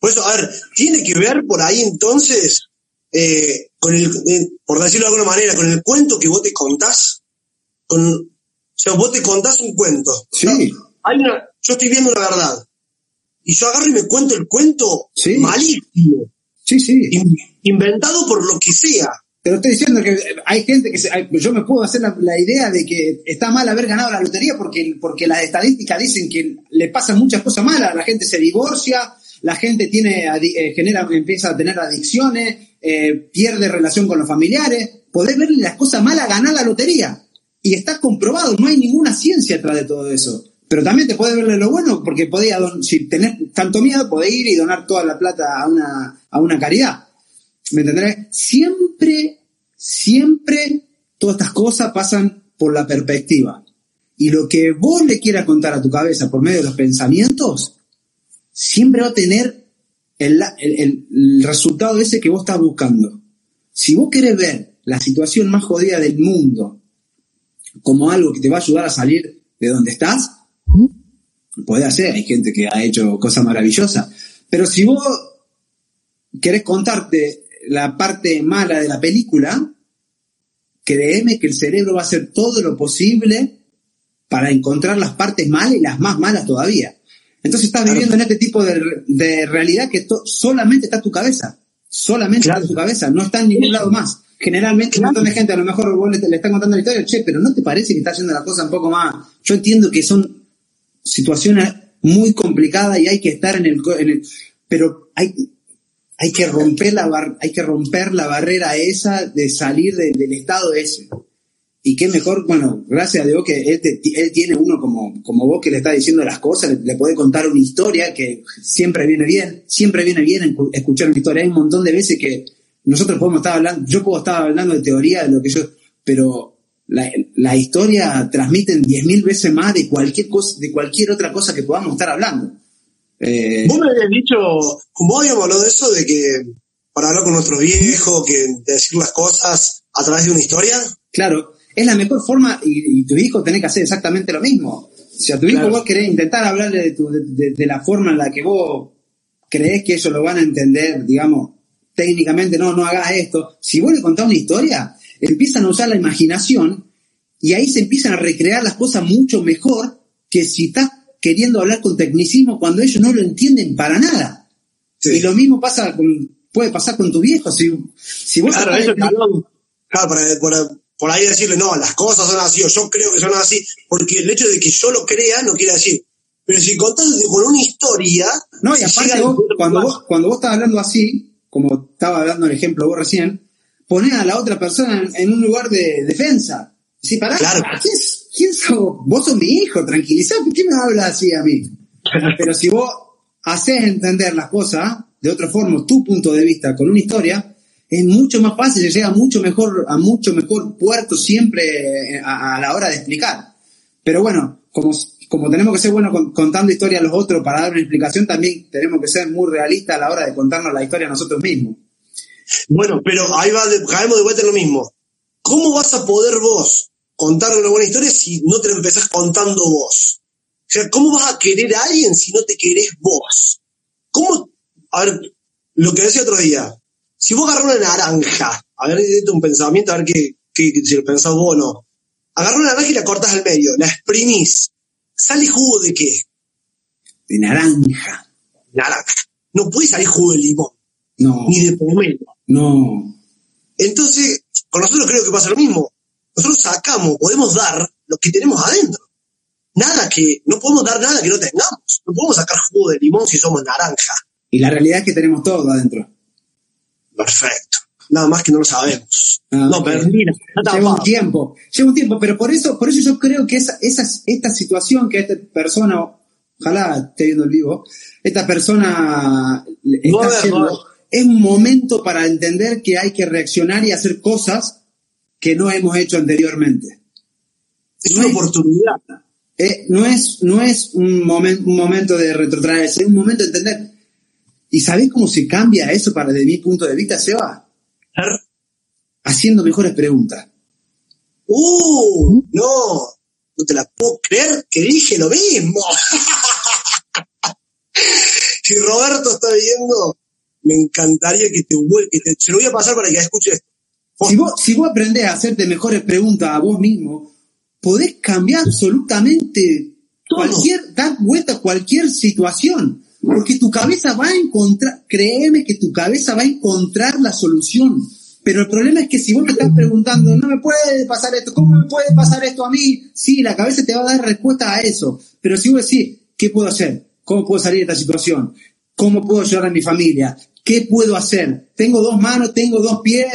Por eso, a ver, tiene que ver por ahí entonces, eh, con el, eh, por decirlo de alguna manera, con el cuento que vos te contás, con, o sea, vos te contás un cuento. Sí. Hay una, yo estoy viendo la verdad y yo agarro y me cuento el cuento malísimo. Sí, sí. inventado por lo que sea. Pero estoy diciendo que hay gente que se, yo me puedo hacer la, idea de que está mal haber ganado la lotería porque, porque las estadísticas dicen que le pasan muchas cosas malas, la gente se divorcia, la gente tiene, eh, genera, empieza a tener adicciones, eh, pierde relación con los familiares, podés verle las cosas malas ganar la lotería. Y está comprobado, no hay ninguna ciencia atrás de todo eso. Pero también te puede verle lo bueno, porque podía, si tenés tanto miedo, podés ir y donar toda la plata a una, a una caridad. ¿Me entenderé? Siempre, siempre todas estas cosas pasan por la perspectiva. Y lo que vos le quieras contar a tu cabeza por medio de los pensamientos, siempre va a tener el, el resultado ese que vos estás buscando. Si vos querés ver la situación más jodida del mundo como algo que te va a ayudar a salir de donde estás, puede hacer, hay gente que ha hecho cosas maravillosas. Pero si vos querés contarte la parte mala de la película, créeme que el cerebro va a hacer todo lo posible para encontrar las partes malas y las más malas todavía. Entonces estás viviendo en este tipo de, realidad que solamente está en tu cabeza. Solamente está en tu cabeza, no está en ningún lado más. Generalmente un montón de gente a lo mejor vos le, le están contando la historia, che, pero ¿no te parece que está haciendo la cosa un poco más? Yo entiendo que son situaciones muy complicadas y hay que estar en el, pero hay, hay que romper la bar, hay que romper la barrera esa de salir del estado ese. Y qué mejor, bueno, gracias a Dios que él, tiene uno como, como vos que le está diciendo las cosas, le, puede contar una historia que siempre viene bien, siempre viene bien escuchar una historia. Hay un montón de veces que nosotros podemos estar hablando, yo puedo estar hablando de teoría, de lo que yo, pero la, la historia transmiten diez mil veces más de cualquier cosa, de cualquier otra cosa que podamos estar hablando. Eh, Vos me habías dicho, como habíamos hablado de eso, de que para hablar con nuestro viejo, que decir las cosas a través de una historia. Claro, es la mejor forma y, tu hijo tiene que hacer exactamente lo mismo. Si a tu hijo vos querés intentar hablarle de, de, la forma en la que vos crees que ellos lo van a entender, digamos, técnicamente, no, no hagas esto. Si vos le contás una historia, empiezan a usar la imaginación y ahí se empiezan a recrear las cosas mucho mejor que si estás queriendo hablar con tecnicismo cuando ellos no lo entienden para nada. Y lo mismo pasa con, puede pasar con tu viejo. Si, si vos claro, eso, claro, por, ahí decirle, no, las cosas son así, o yo creo que son así, porque el hecho de que yo lo crea no quiere decir. Pero si contás con una historia. No, y aparte, cuando, vos, cuando vos estás hablando así, como estaba hablando el ejemplo vos recién, ponés a la otra persona en, un lugar de defensa. Si pará, claro. ¿quién sos? Vos sos mi hijo, tranquilizate, ¿por qué me hablas así a mí? Pero si vos haces entender las cosas de otra forma, tu punto de vista con una historia, es mucho más fácil, se llega mucho mejor, a mucho mejor puerto siempre eh, a, la hora de explicar. Pero bueno, como, como tenemos que ser buenos contando historias a los otros para dar una explicación, también tenemos que ser muy realistas a la hora de contarnos la historia a nosotros mismos. Bueno, pero ahí va, caemos de vuelta en lo mismo. ¿Cómo vas a poder vos contar una buena historia si no te lo empezás contando vos? O sea, ¿cómo vas a querer a alguien si no te querés vos? ¿Cómo? A ver, lo que decía otro día. Si vos agarras una naranja, a ver, un pensamiento, a ver qué, si lo pensás vos o no. Agarras una naranja y la cortas al medio, la exprimís. ¿Sale jugo de qué? De naranja. Naranja. No puede salir jugo de limón. No. Ni de pomelo. No. Entonces, con nosotros creo que pasa lo mismo nosotros sacamos, podemos dar lo que tenemos adentro. Nada que, no podemos dar nada que no tengamos. No podemos sacar jugo de limón si somos naranja. Y la realidad es que tenemos todo adentro. Perfecto. Nada más que no lo sabemos. no, pero mira, lleva un tiempo, lleva un tiempo, pero por eso, por eso yo creo que esa, esa, esta situación que esta persona, ojalá esté viendo el vivo, esta persona está haciendo, es un momento para entender que hay que reaccionar y hacer cosas que no hemos hecho anteriormente. Es una oportunidad. Eh, no, es, no es un, un momento de retrotraerse, es un momento de entender. ¿Y sabés cómo se cambia eso para desde mi punto de vista, Seba? Haciendo mejores preguntas. ¡Uh! No, no te la puedo creer que dije lo mismo. si Roberto está viendo, me encantaría que te, que te, se lo voy a pasar para que escuche esto. Si vos, si vos aprendés a hacerte mejores preguntas a vos mismo, podés cambiar absolutamente cualquier, dar vuelta a cualquier situación. Porque tu cabeza va a encontrar, créeme que tu cabeza va a encontrar la solución. Pero el problema es que si vos te estás preguntando, no me puede pasar esto, ¿cómo me puede pasar esto a mí? Sí, la cabeza te va a dar respuesta a eso. Pero si vos decís, ¿qué puedo hacer? ¿Cómo puedo salir de esta situación? ¿Cómo puedo ayudar a mi familia? ¿Qué puedo hacer? Tengo dos manos, tengo dos pies,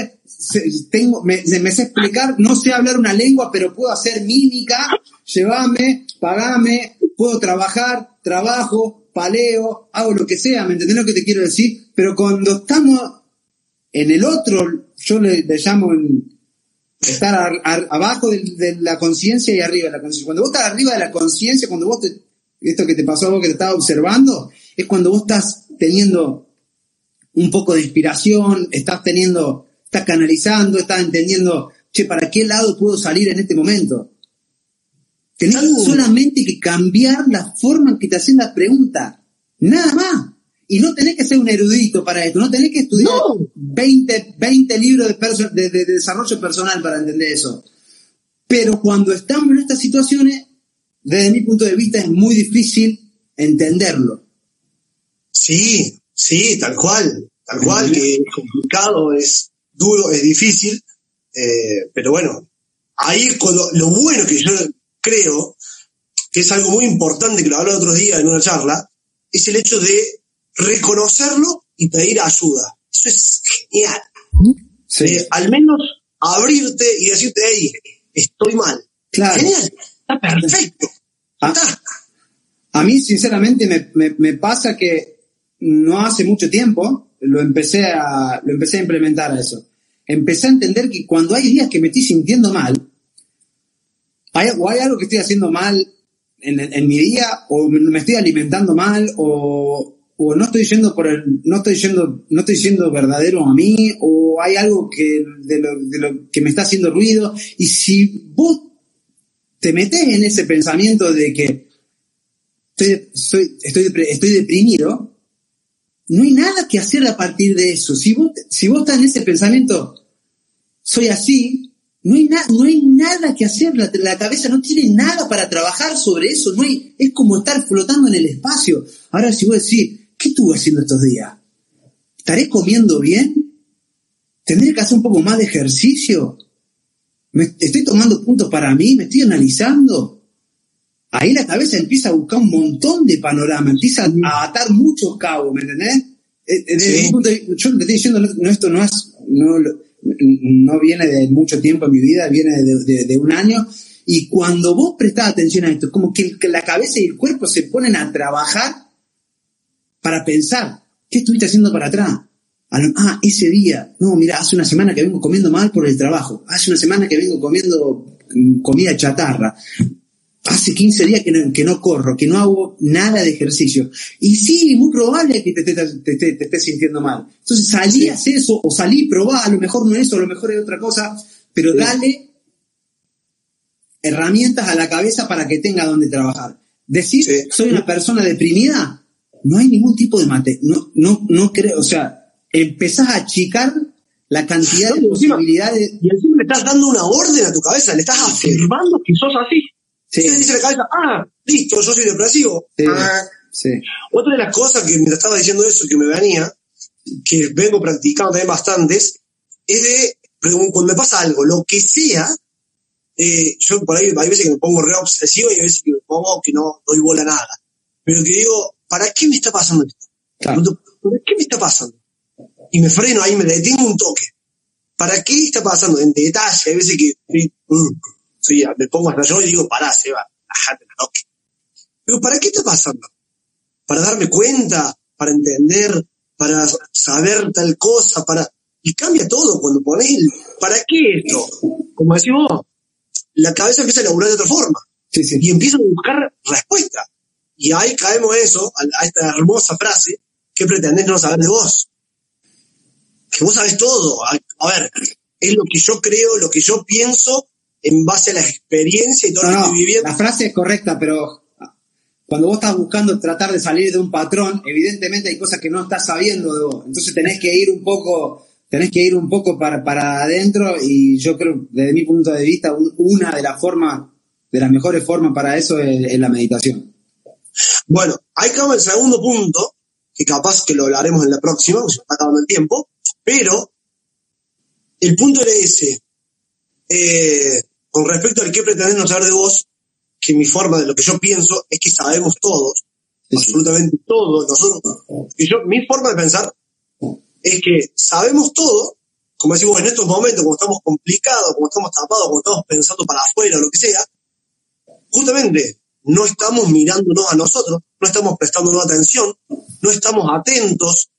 tengo, me, me, sé explicar, no sé hablar una lengua, pero puedo hacer mímica, llévame, pagame, puedo trabajar, trabajo, paleo, hago lo que sea, ¿me entendés lo que te quiero decir? Pero cuando estamos en el otro, yo le, llamo Estar abajo de, la conciencia y arriba de la conciencia. Cuando vos estás arriba de la conciencia, cuando vos te, esto que te pasó a vos que te estaba observando, es cuando vos estás teniendo un poco de inspiración, estás teniendo, estás canalizando, estás entendiendo, che, ¿para qué lado puedo salir en este momento? Tenés solamente que cambiar la forma en que te hacen las preguntas. Nada más. Y no tenés que ser un erudito para esto, no tenés que estudiar 20, 20 libros de, de, desarrollo personal para entender eso. Pero cuando estamos en estas situaciones, desde mi punto de vista es muy difícil entenderlo. Sí, sí, tal cual, tal cual, que es complicado, es duro, es difícil, eh, pero bueno, ahí lo, lo bueno que yo creo, que es algo muy importante que lo hablé el otro día en una charla, es el hecho de reconocerlo y pedir ayuda. Eso es genial. Eh, al menos abrirte y decirte, hey, estoy mal. Claro. Genial, está perfecto. A, ah. a mí, sinceramente, me, me, pasa que no hace mucho tiempo lo empecé, a, lo empecé a implementar eso. Empecé a entender que cuando hay días que me estoy sintiendo mal, hay, o hay algo que estoy haciendo mal en, en mi día, o me estoy alimentando mal, o, o no estoy yendo por el, no estoy yendo, no estoy siendo verdadero a mí, o hay algo que, de lo, de lo que me está haciendo ruido, y si vos te metes en ese pensamiento de que estoy, estoy, estoy, deprimido, no hay nada que hacer a partir de eso. Si vos, si vos estás en ese pensamiento, soy así, no hay, no hay nada que hacer, la, la, cabeza no tiene nada para trabajar sobre eso, no hay, es como estar flotando en el espacio. Ahora si vos decís, ¿qué estuve haciendo estos días? ¿Estaré comiendo bien? ¿Tendré que hacer un poco más de ejercicio? ¿Me estoy tomando puntos para mí? ¿Me estoy analizando? Ahí la cabeza empieza a buscar un montón de panoramas, empieza a atar muchos cabos, ¿me entendés? Eh, eh, yo te estoy diciendo, no, esto no es, no, no viene de mucho tiempo en mi vida, viene de, de un año, y cuando vos prestás atención a esto, como que la cabeza y el cuerpo se ponen a trabajar para pensar, ¿qué estuviste haciendo para atrás? Ah, ese día, no, mira, hace una semana que vengo comiendo mal por el trabajo, hace una semana que vengo comiendo mm, comida chatarra, hace 15 días que no, que no corro, que no hago nada de ejercicio. Y sí, muy probable que te, estés sintiendo mal. Entonces salí a hacer eso, o salí, probá, a lo mejor no es eso, a lo mejor es otra cosa, pero dale herramientas a la cabeza para que tenga donde trabajar. Decir, soy una persona deprimida, no hay ningún tipo de mate, no, no, no creo, o sea, empezás a achicar la cantidad de posibilidades. Y encima le estás dando una orden a tu cabeza, le estás afirmando que sos así. Sí. dice la cabeza, ah, listo, yo soy depresivo. Ah. Sí. Otra de las cosas que me estaba diciendo eso, que me venía, que vengo practicando también bastantes, es de, cuando me pasa algo, lo que sea, eh, yo por ahí hay veces que me pongo re obsesivo y hay veces que me pongo que no doy bola a nada. Pero que digo, ¿para qué me está pasando esto? ¿Para qué me está pasando? Y me freno ahí, me detengo un toque. ¿Para qué está pasando? En detalle, hay veces que uh, me pongo hasta yo y digo, pará, Seba, bajate la toque. Pero ¿para qué está pasando? Para darme cuenta, para entender, para saber tal cosa, para... Y cambia todo cuando pones el... ¿Para qué esto? Como decimos, la cabeza empieza a laburar de otra forma. Y empieza a buscar respuesta. Y ahí caemos eso, a, esta hermosa frase, que pretendés no saber de vos? Que vos sabés todo. A, ver, es lo que yo creo, lo que yo pienso en base a la experiencia y todo lo que estoy viviendo. La frase es correcta, pero cuando vos estás buscando tratar de salir de un patrón, evidentemente hay cosas que no estás sabiendo de vos. Entonces tenés que ir un poco, tenés que ir un poco para, para adentro y yo creo, desde mi punto de vista, una de las formas, de las mejores formas para eso es la meditación. Bueno, ahí acaba el segundo punto, que capaz que lo hablaremos en la próxima, porque se está acabando el tiempo, pero el punto era ese. Eh, con respecto al que pretendemos saber de vos, que mi forma de lo que yo pienso es que sabemos todos, absolutamente todos nosotros. Y yo, mi forma de pensar es que sabemos todo, como decimos en estos momentos, como estamos complicados, como estamos tapados, como estamos pensando para afuera lo que sea, justamente no estamos mirándonos a nosotros, no estamos prestándonos atención, no estamos atentos,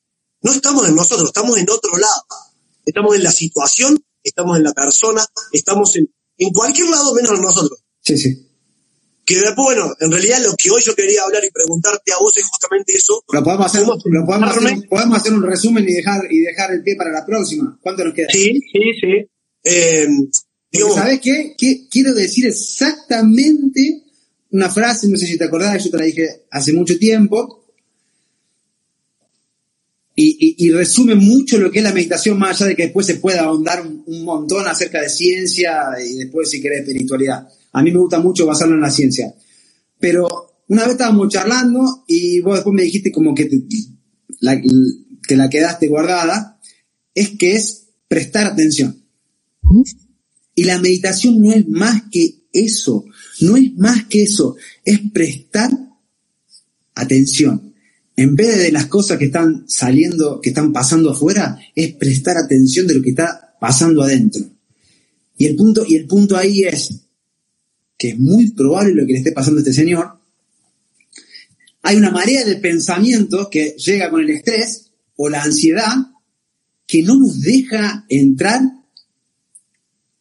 no estamos en nosotros, estamos en otro lado. Estamos en la situación estamos en la persona, estamos en, en cualquier lado menos en nosotros. Sí, sí. Que después, bueno, en realidad lo que hoy yo quería hablar y preguntarte a vos es justamente eso. Lo podemos hacer, ¿Cómo lo podemos hacer, podemos hacer un resumen y dejar, y dejar el pie para la próxima. ¿Cuánto nos queda? Sí, sí, sí. Eh, digamos, ¿Sabes qué? qué? Quiero decir exactamente una frase, no sé si te acordás, yo te la dije hace mucho tiempo, y, resume mucho lo que es la meditación, más allá de que después se pueda ahondar un, montón acerca de ciencia y después, si querés, espiritualidad. A mí me gusta mucho basarlo en la ciencia. Pero una vez estábamos charlando y vos después me dijiste como que la, te la quedaste guardada, es que es prestar atención. Y la meditación no es más que eso, no es más que eso, es prestar atención. En vez de las cosas que están saliendo, que están pasando afuera, es prestar atención de lo que está pasando adentro. Y el punto, y el punto ahí es que es muy probable lo que le esté pasando a este señor. Hay una marea de pensamientos que llega con el estrés o la ansiedad que no nos deja entrar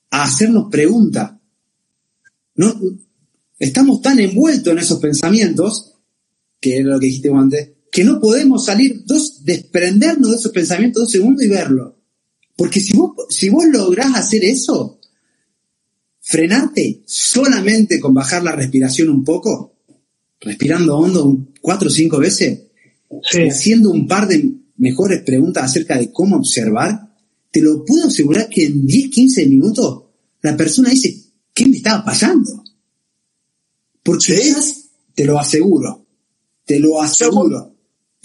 a hacernos preguntas. No, estamos tan envueltos en esos pensamientos, que era lo que dijiste antes, que no podemos salir, dos, desprendernos de esos pensamientos dos segundos y verlo. Porque si vos, si vos lográs hacer eso, frenarte solamente con bajar la respiración un poco, respirando hondo cuatro o cinco veces, sí. haciendo un par de mejores preguntas acerca de cómo observar, te lo puedo asegurar que en 10, 15 minutos la persona dice, ¿qué me estaba pasando? Porque Sí. te lo aseguro, te lo aseguro.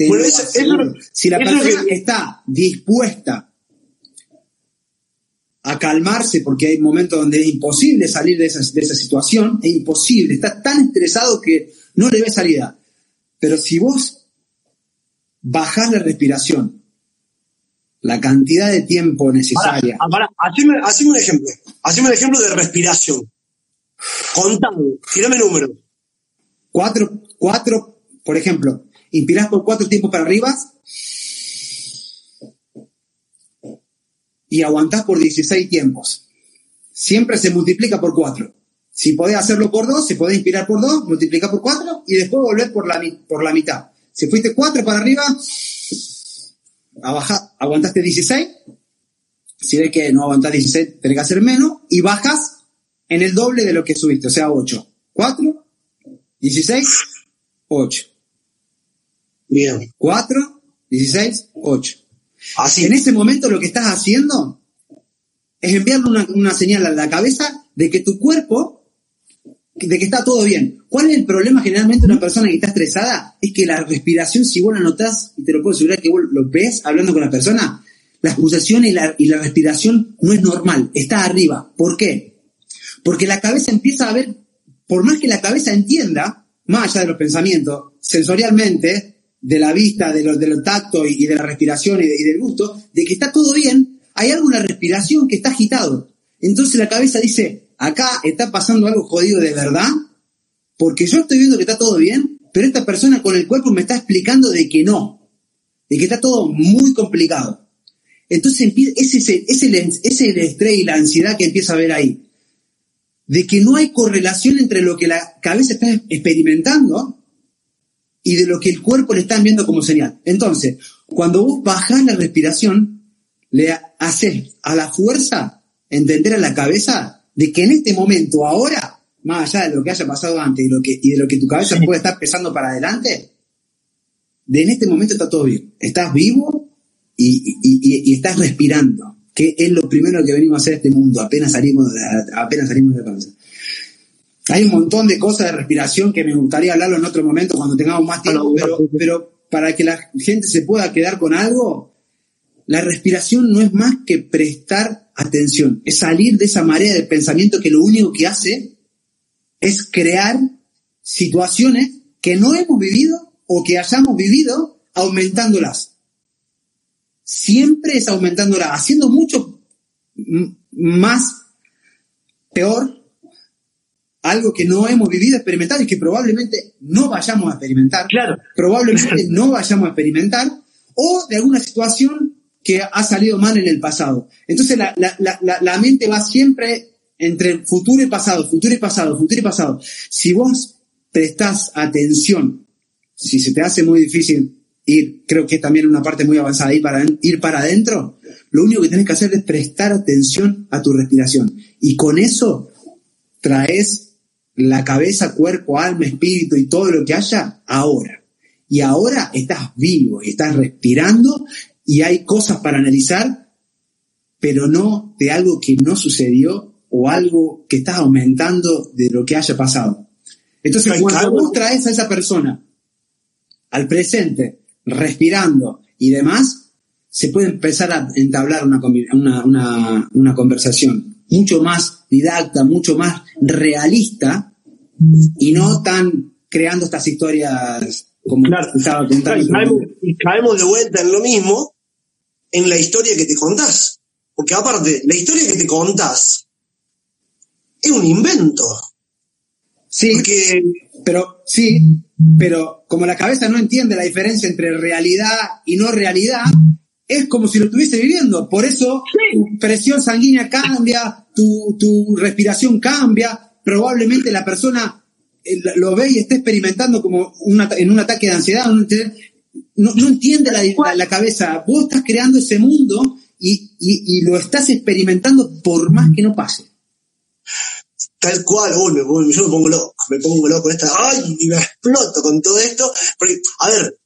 Te Bueno, lo eso- eso- aseguro. si la persona que- está dispuesta a calmarse porque hay momentos donde es imposible salir de esa, de esa situación, es imposible, está tan estresado que no le ve salida. Pero si vos bajás la respiración, la cantidad de tiempo necesaria, ah, pará, haceme, haceme un ejemplo. Haceme un ejemplo de respiración. Contado. Tirame números. cuatro, cuatro, por ejemplo, inspirás por cuatro tiempos para arriba y aguantás por 16 tiempos. Siempre se multiplica por cuatro. Si podés hacerlo por dos, si podés inspirar por dos, multiplicar por cuatro y después volver por la, por la mitad. Si fuiste cuatro para arriba, a bajar, aguantaste 16. Si ves que no aguantás 16, tenés que hacer menos y bajas en el doble de lo que subiste, o sea, 8. 4, 16, 8. Bien. 4, 16, 8. Así. En ese momento lo que estás haciendo es enviarle una, una señal a la cabeza de que tu cuerpo, de que está todo bien. ¿Cuál es el problema generalmente de una persona que está estresada? Es que la respiración, si vos la notás, y te lo puedo asegurar que vos lo ves hablando con la persona, la pulsación y la, y la respiración no es normal, está arriba. ¿Por qué? Porque la cabeza empieza a ver, por más que la cabeza entienda, más allá de los pensamientos, sensorialmente, de la vista, de lo, de lo tacto y, de la respiración y, de- y del gusto, de que está todo bien, hay algo en la respiración que está agitado. Entonces la cabeza dice, acá está pasando algo jodido de verdad, porque yo estoy viendo que está todo bien, pero esta persona con el cuerpo me está explicando de que no, de que está todo muy complicado. Entonces ese es el, el- estrés y la ansiedad que empieza a haber ahí. De que no hay correlación entre lo que la cabeza está experimentando y de lo que el cuerpo le está enviando como señal. Entonces, cuando vos bajás la respiración, le haces a la fuerza entender a la cabeza de que en este momento, ahora, más allá de lo que haya pasado antes y, lo que, y de lo que tu cabeza puede estar pesando para adelante, de en este momento está todo bien. Estás vivo y, y- y- y estás respirando, que es lo primero que venimos a hacer a este mundo, apenas salimos de, apenas salimos de la panza. Hay un montón de cosas de respiración que me gustaría hablarlo en otro momento cuando tengamos más tiempo, pero, pero para que la gente se pueda quedar con algo, la respiración no es más que prestar atención, es salir de esa marea de pensamiento que lo único que hace es crear situaciones que no hemos vivido o que hayamos vivido aumentándolas. Siempre es aumentándolas, haciendo mucho más peor algo que no hemos vivido, experimentado y que probablemente no vayamos a experimentar. Claro. Probablemente no vayamos a experimentar. O de alguna situación que ha salido mal en el pasado. Entonces la, la, la, la mente va siempre entre futuro y pasado, futuro y pasado, futuro y pasado. Si vos prestás atención, si se te hace muy difícil ir, creo que es también una parte muy avanzada, ir para, ir para adentro, lo único que tenés que hacer es prestar atención a tu respiración. Y con eso traes la cabeza, cuerpo, alma, espíritu y todo lo que haya ahora. Y ahora estás vivo, estás respirando y hay cosas para analizar, pero no de algo que no sucedió o algo que estás aumentando de lo que haya pasado. Entonces, cuando vos traes a esa persona al presente, respirando y demás, se puede empezar a entablar una, una, una, conversación mucho más didacta, mucho más realista y no tan creando estas historias como estaba contando. Y caemos, de vuelta en lo mismo, en la historia que te contás. Porque aparte, la historia que te contás es un invento. Sí, pero sí, pero como la cabeza no entiende la diferencia entre realidad y no realidad, es como si lo estuviese viviendo. Por eso tu presión sanguínea cambia, tu, tu respiración cambia, probablemente la persona eh, lo ve y está experimentando como en un ataque de ansiedad. No, entiende la, cabeza. Vos estás creando ese mundo y, lo estás experimentando por más que no pase. Tal cual, me, yo me pongo loco, me pongo loco con esta, ay, y me exploto con todo esto. Porque, a ver,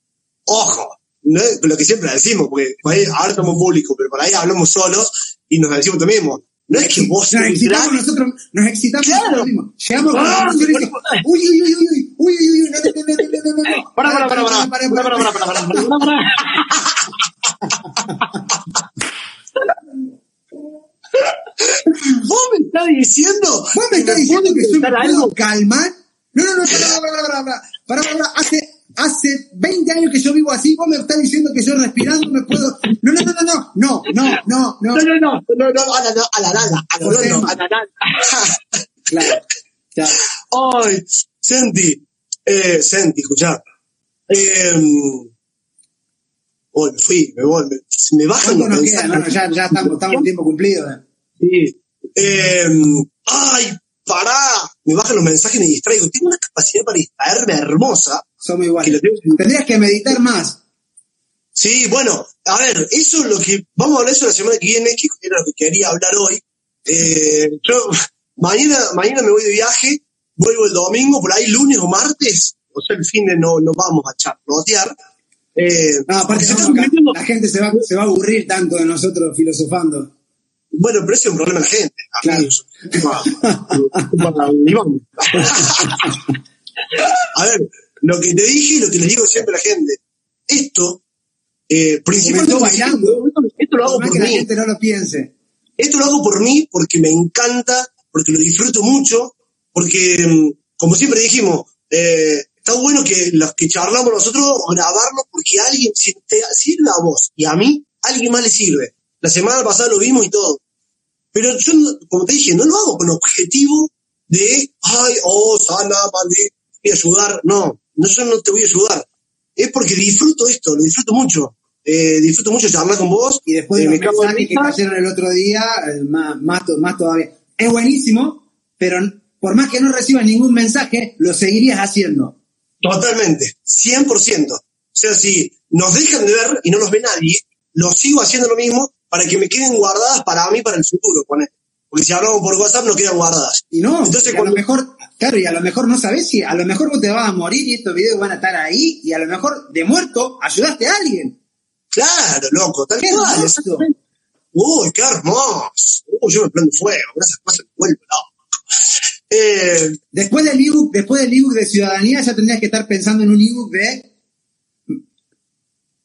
ojo, lo que siempre decimos, porque ahí, ahora estamos públicos, pero por ahí hablamos solos y nos decimos lo mismo. No es que vos nos excitamos nosotros, nos excitamos claro. mismos. Llegamos ah, con uy, uy, uy, uy, uy, uy, uy, uy, no, no, no, no, no, no. Para, para, para, para, para, para, para, para, para, para, para. ¿Vos me estás diciendo? ¿Vos me estás diciendo que soy algo calmar? No, no, no, para, para, para, para, para, para, hace, hace 20 años que yo vivo así, vos me estás diciendo que yo respirando me puedo, no, no, no, no, no, no, no, no, no, no, no, no, no, no, a la, a la nada, a la nada, a la nada. Claro, claro. Ay, Senti, eh, Senti, escuchá, eh, Hoy me fui, me voy, me, me bajan los queda? No, no, ya, ya estamos, estamos en tiempo cumplido. Eh. Sí. Eh, ay, pará. Me bajan los mensajes y me distraigo. Tengo una capacidad para distraerme hermosa. Somos iguales. Tendrías que meditar más. Sí, bueno, a ver, eso es lo que, vamos a hablar eso la semana que viene, que era lo que quería hablar hoy. Eh, yo, mañana, mañana me voy de viaje, vuelvo el domingo, por ahí lunes o martes, o sea, el fin de no, no vamos a charlotear. Eh, no, aparte la gente se va, se va a aburrir tanto de nosotros filosofando. Bueno, pero ese es un problema de la gente. a ver, lo que te dije y lo que le digo siempre a la gente. Esto, eh, principalmente bailando, esto lo hago por mí. gente no lo piense. Esto lo hago por mí porque me encanta, porque lo disfruto mucho, porque, mm, como siempre dijimos, eh, está bueno que los que charlamos nosotros grabarlo porque a alguien, si te sirve a vos y a mí, a alguien más le sirve. La semana pasada lo vimos y todo. Pero yo, como te dije, no lo hago con objetivo de, ay, oh, sana, voy a ayudar. No, no, yo no te voy a ayudar. Es porque disfruto esto, lo disfruto mucho. Eh, disfruto mucho charlar con vos. Y después de eh, los mensajes que cayeron el otro día, eh, más, más, más todavía. Es buenísimo, pero por más que no recibas ningún mensaje, lo seguirías haciendo. Totalmente, 100%. O sea, si nos dejan de ver y no nos ve nadie, lo sigo haciendo lo mismo para que me queden guardadas para mí para el futuro. Porque si hablamos por WhatsApp no quedan guardadas. Y no, Entonces, a lo mejor, claro, y a lo mejor no sabes si, a lo mejor vos te vas a morir y estos videos van a estar ahí y a lo mejor de muerto ayudaste a alguien. Claro, loco, tal cual. Uy, qué hermoso. Uy, yo me prendo fuego, esas cosas me vuelvo loco. Eh, después del ebook, después del ebook de ciudadanía, ya tendrías que estar pensando en un ebook de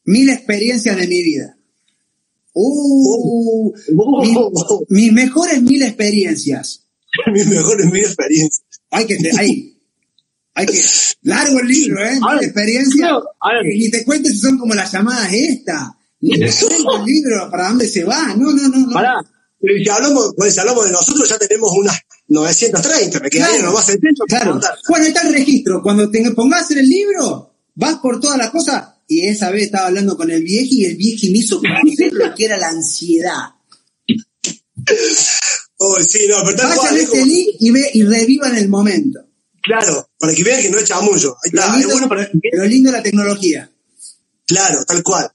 mil experiencias de mi vida. Uh, mis mejores mil experiencias. mis mejores mil experiencias. Hay que, hay, hay que, largo el libro, ¿eh? Mil experiencias. Ni te cuentes si son como las llamadas esta. Ni te cuentes el libro para dónde se va. No, no, no. no. Pará. Si hablamos, pues, si hablamos de nosotros, ya tenemos unas 930, me quedaría claro, nomás el techo. Claro. Bueno, está el registro. Cuando te pongas en el libro, vas por todas las cosas y esa vez estaba hablando con el viejo y el viejo me hizo conocer lo que era la ansiedad. Oh, sí, no, pero Vayan cual, a es este como- link y, ve, y revivan el momento. Claro, para que vean que no es chamullo. Ahí está, es lindo, bueno para... lo lindo la tecnología. Claro, tal cual.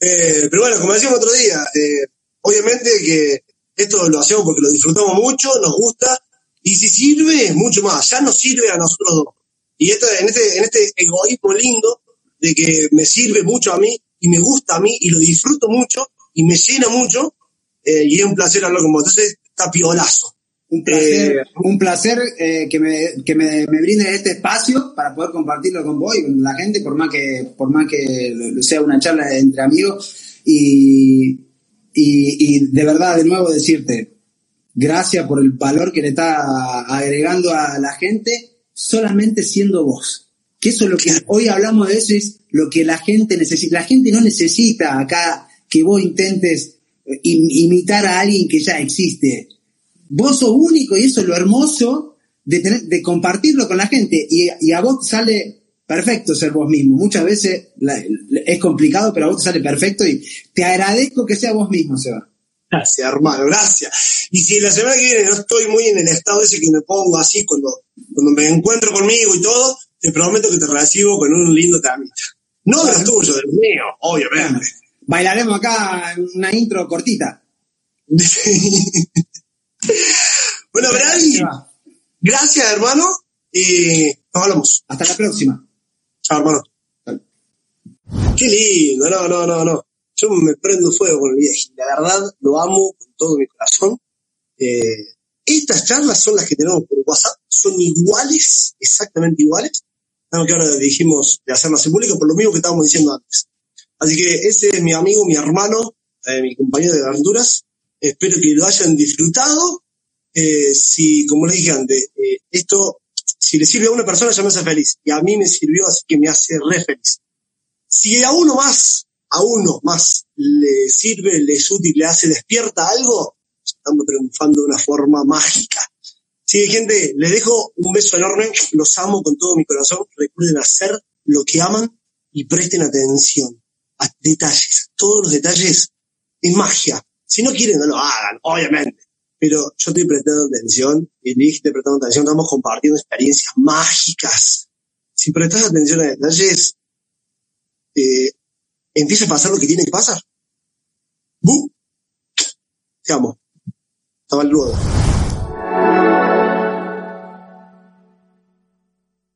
Eh, pero bueno, como decíamos otro día, eh, obviamente que esto lo hacemos porque lo disfrutamos mucho, nos gusta, y si sirve, es mucho más. Ya nos sirve a nosotros dos. Y esto, en, este, en este egoísmo lindo de que me sirve mucho a mí, y me gusta a mí, y lo disfruto mucho, y me llena mucho, eh, y es un placer hablar con vos. Entonces, está piolazo. Un placer, Eh, un placer eh, que, me, que me, me brinden este espacio para poder compartirlo con vos y con la gente, por más que, por más que sea una charla entre amigos. Y, y, y de verdad, de nuevo decirte, gracias por el valor que le está agregando a la gente solamente siendo vos. Que eso es lo que hoy hablamos de eso, es lo que la gente necesita. La gente no necesita acá que vos intentes eh, im- imitar a alguien que ya existe vos sos único y eso es lo hermoso de, tener, de compartirlo con la gente. Y, y a vos sale perfecto ser vos mismo. Muchas veces la- es complicado, pero a vos te sale perfecto y te agradezco que sea vos mismo, Seba. Gracias, hermano, gracias. Y si la semana que viene no estoy muy en el estado ese que me pongo así cuando, cuando me encuentro conmigo y todo, te prometo que te recibo con un lindo tamita. No de los tuyos, de los míos, obviamente. Bailaremos acá una intro cortita. bueno, Brady, gracias, hermano. Y nos hablamos. Hasta la próxima. Chao, hermano. Qué lindo, no, no, no, no. Yo me prendo fuego con el viejo. La verdad, lo amo con todo mi corazón. Eh, estas charlas son las que tenemos por WhatsApp, son iguales, exactamente iguales. Algo que ahora dijimos de hacerlas en público por lo mismo que estábamos diciendo antes. Así que ese es mi amigo, mi hermano, eh, mi compañero de aventuras. Espero que lo hayan disfrutado. Eh, si, como les dije antes, eh, esto, si le sirve a una persona ya me hace feliz. Y a mí me sirvió, así que me hace re feliz. Si a uno más, a uno más le sirve, le es útil, le hace despierta algo, estamos triunfando de una forma mágica. Sí, gente, les dejo un beso enorme, los amo con todo mi corazón. Recuerden hacer lo que aman y presten atención a detalles, todos los detalles. Es magia. Si no quieren, no lo hagan, obviamente. Pero yo estoy prestando atención, y Liz está prestando atención, estamos compartiendo experiencias mágicas. Si prestas atención a detalles, eh, empieza a pasar lo que tiene que pasar. ¡Bum! Te amo. Hasta luego.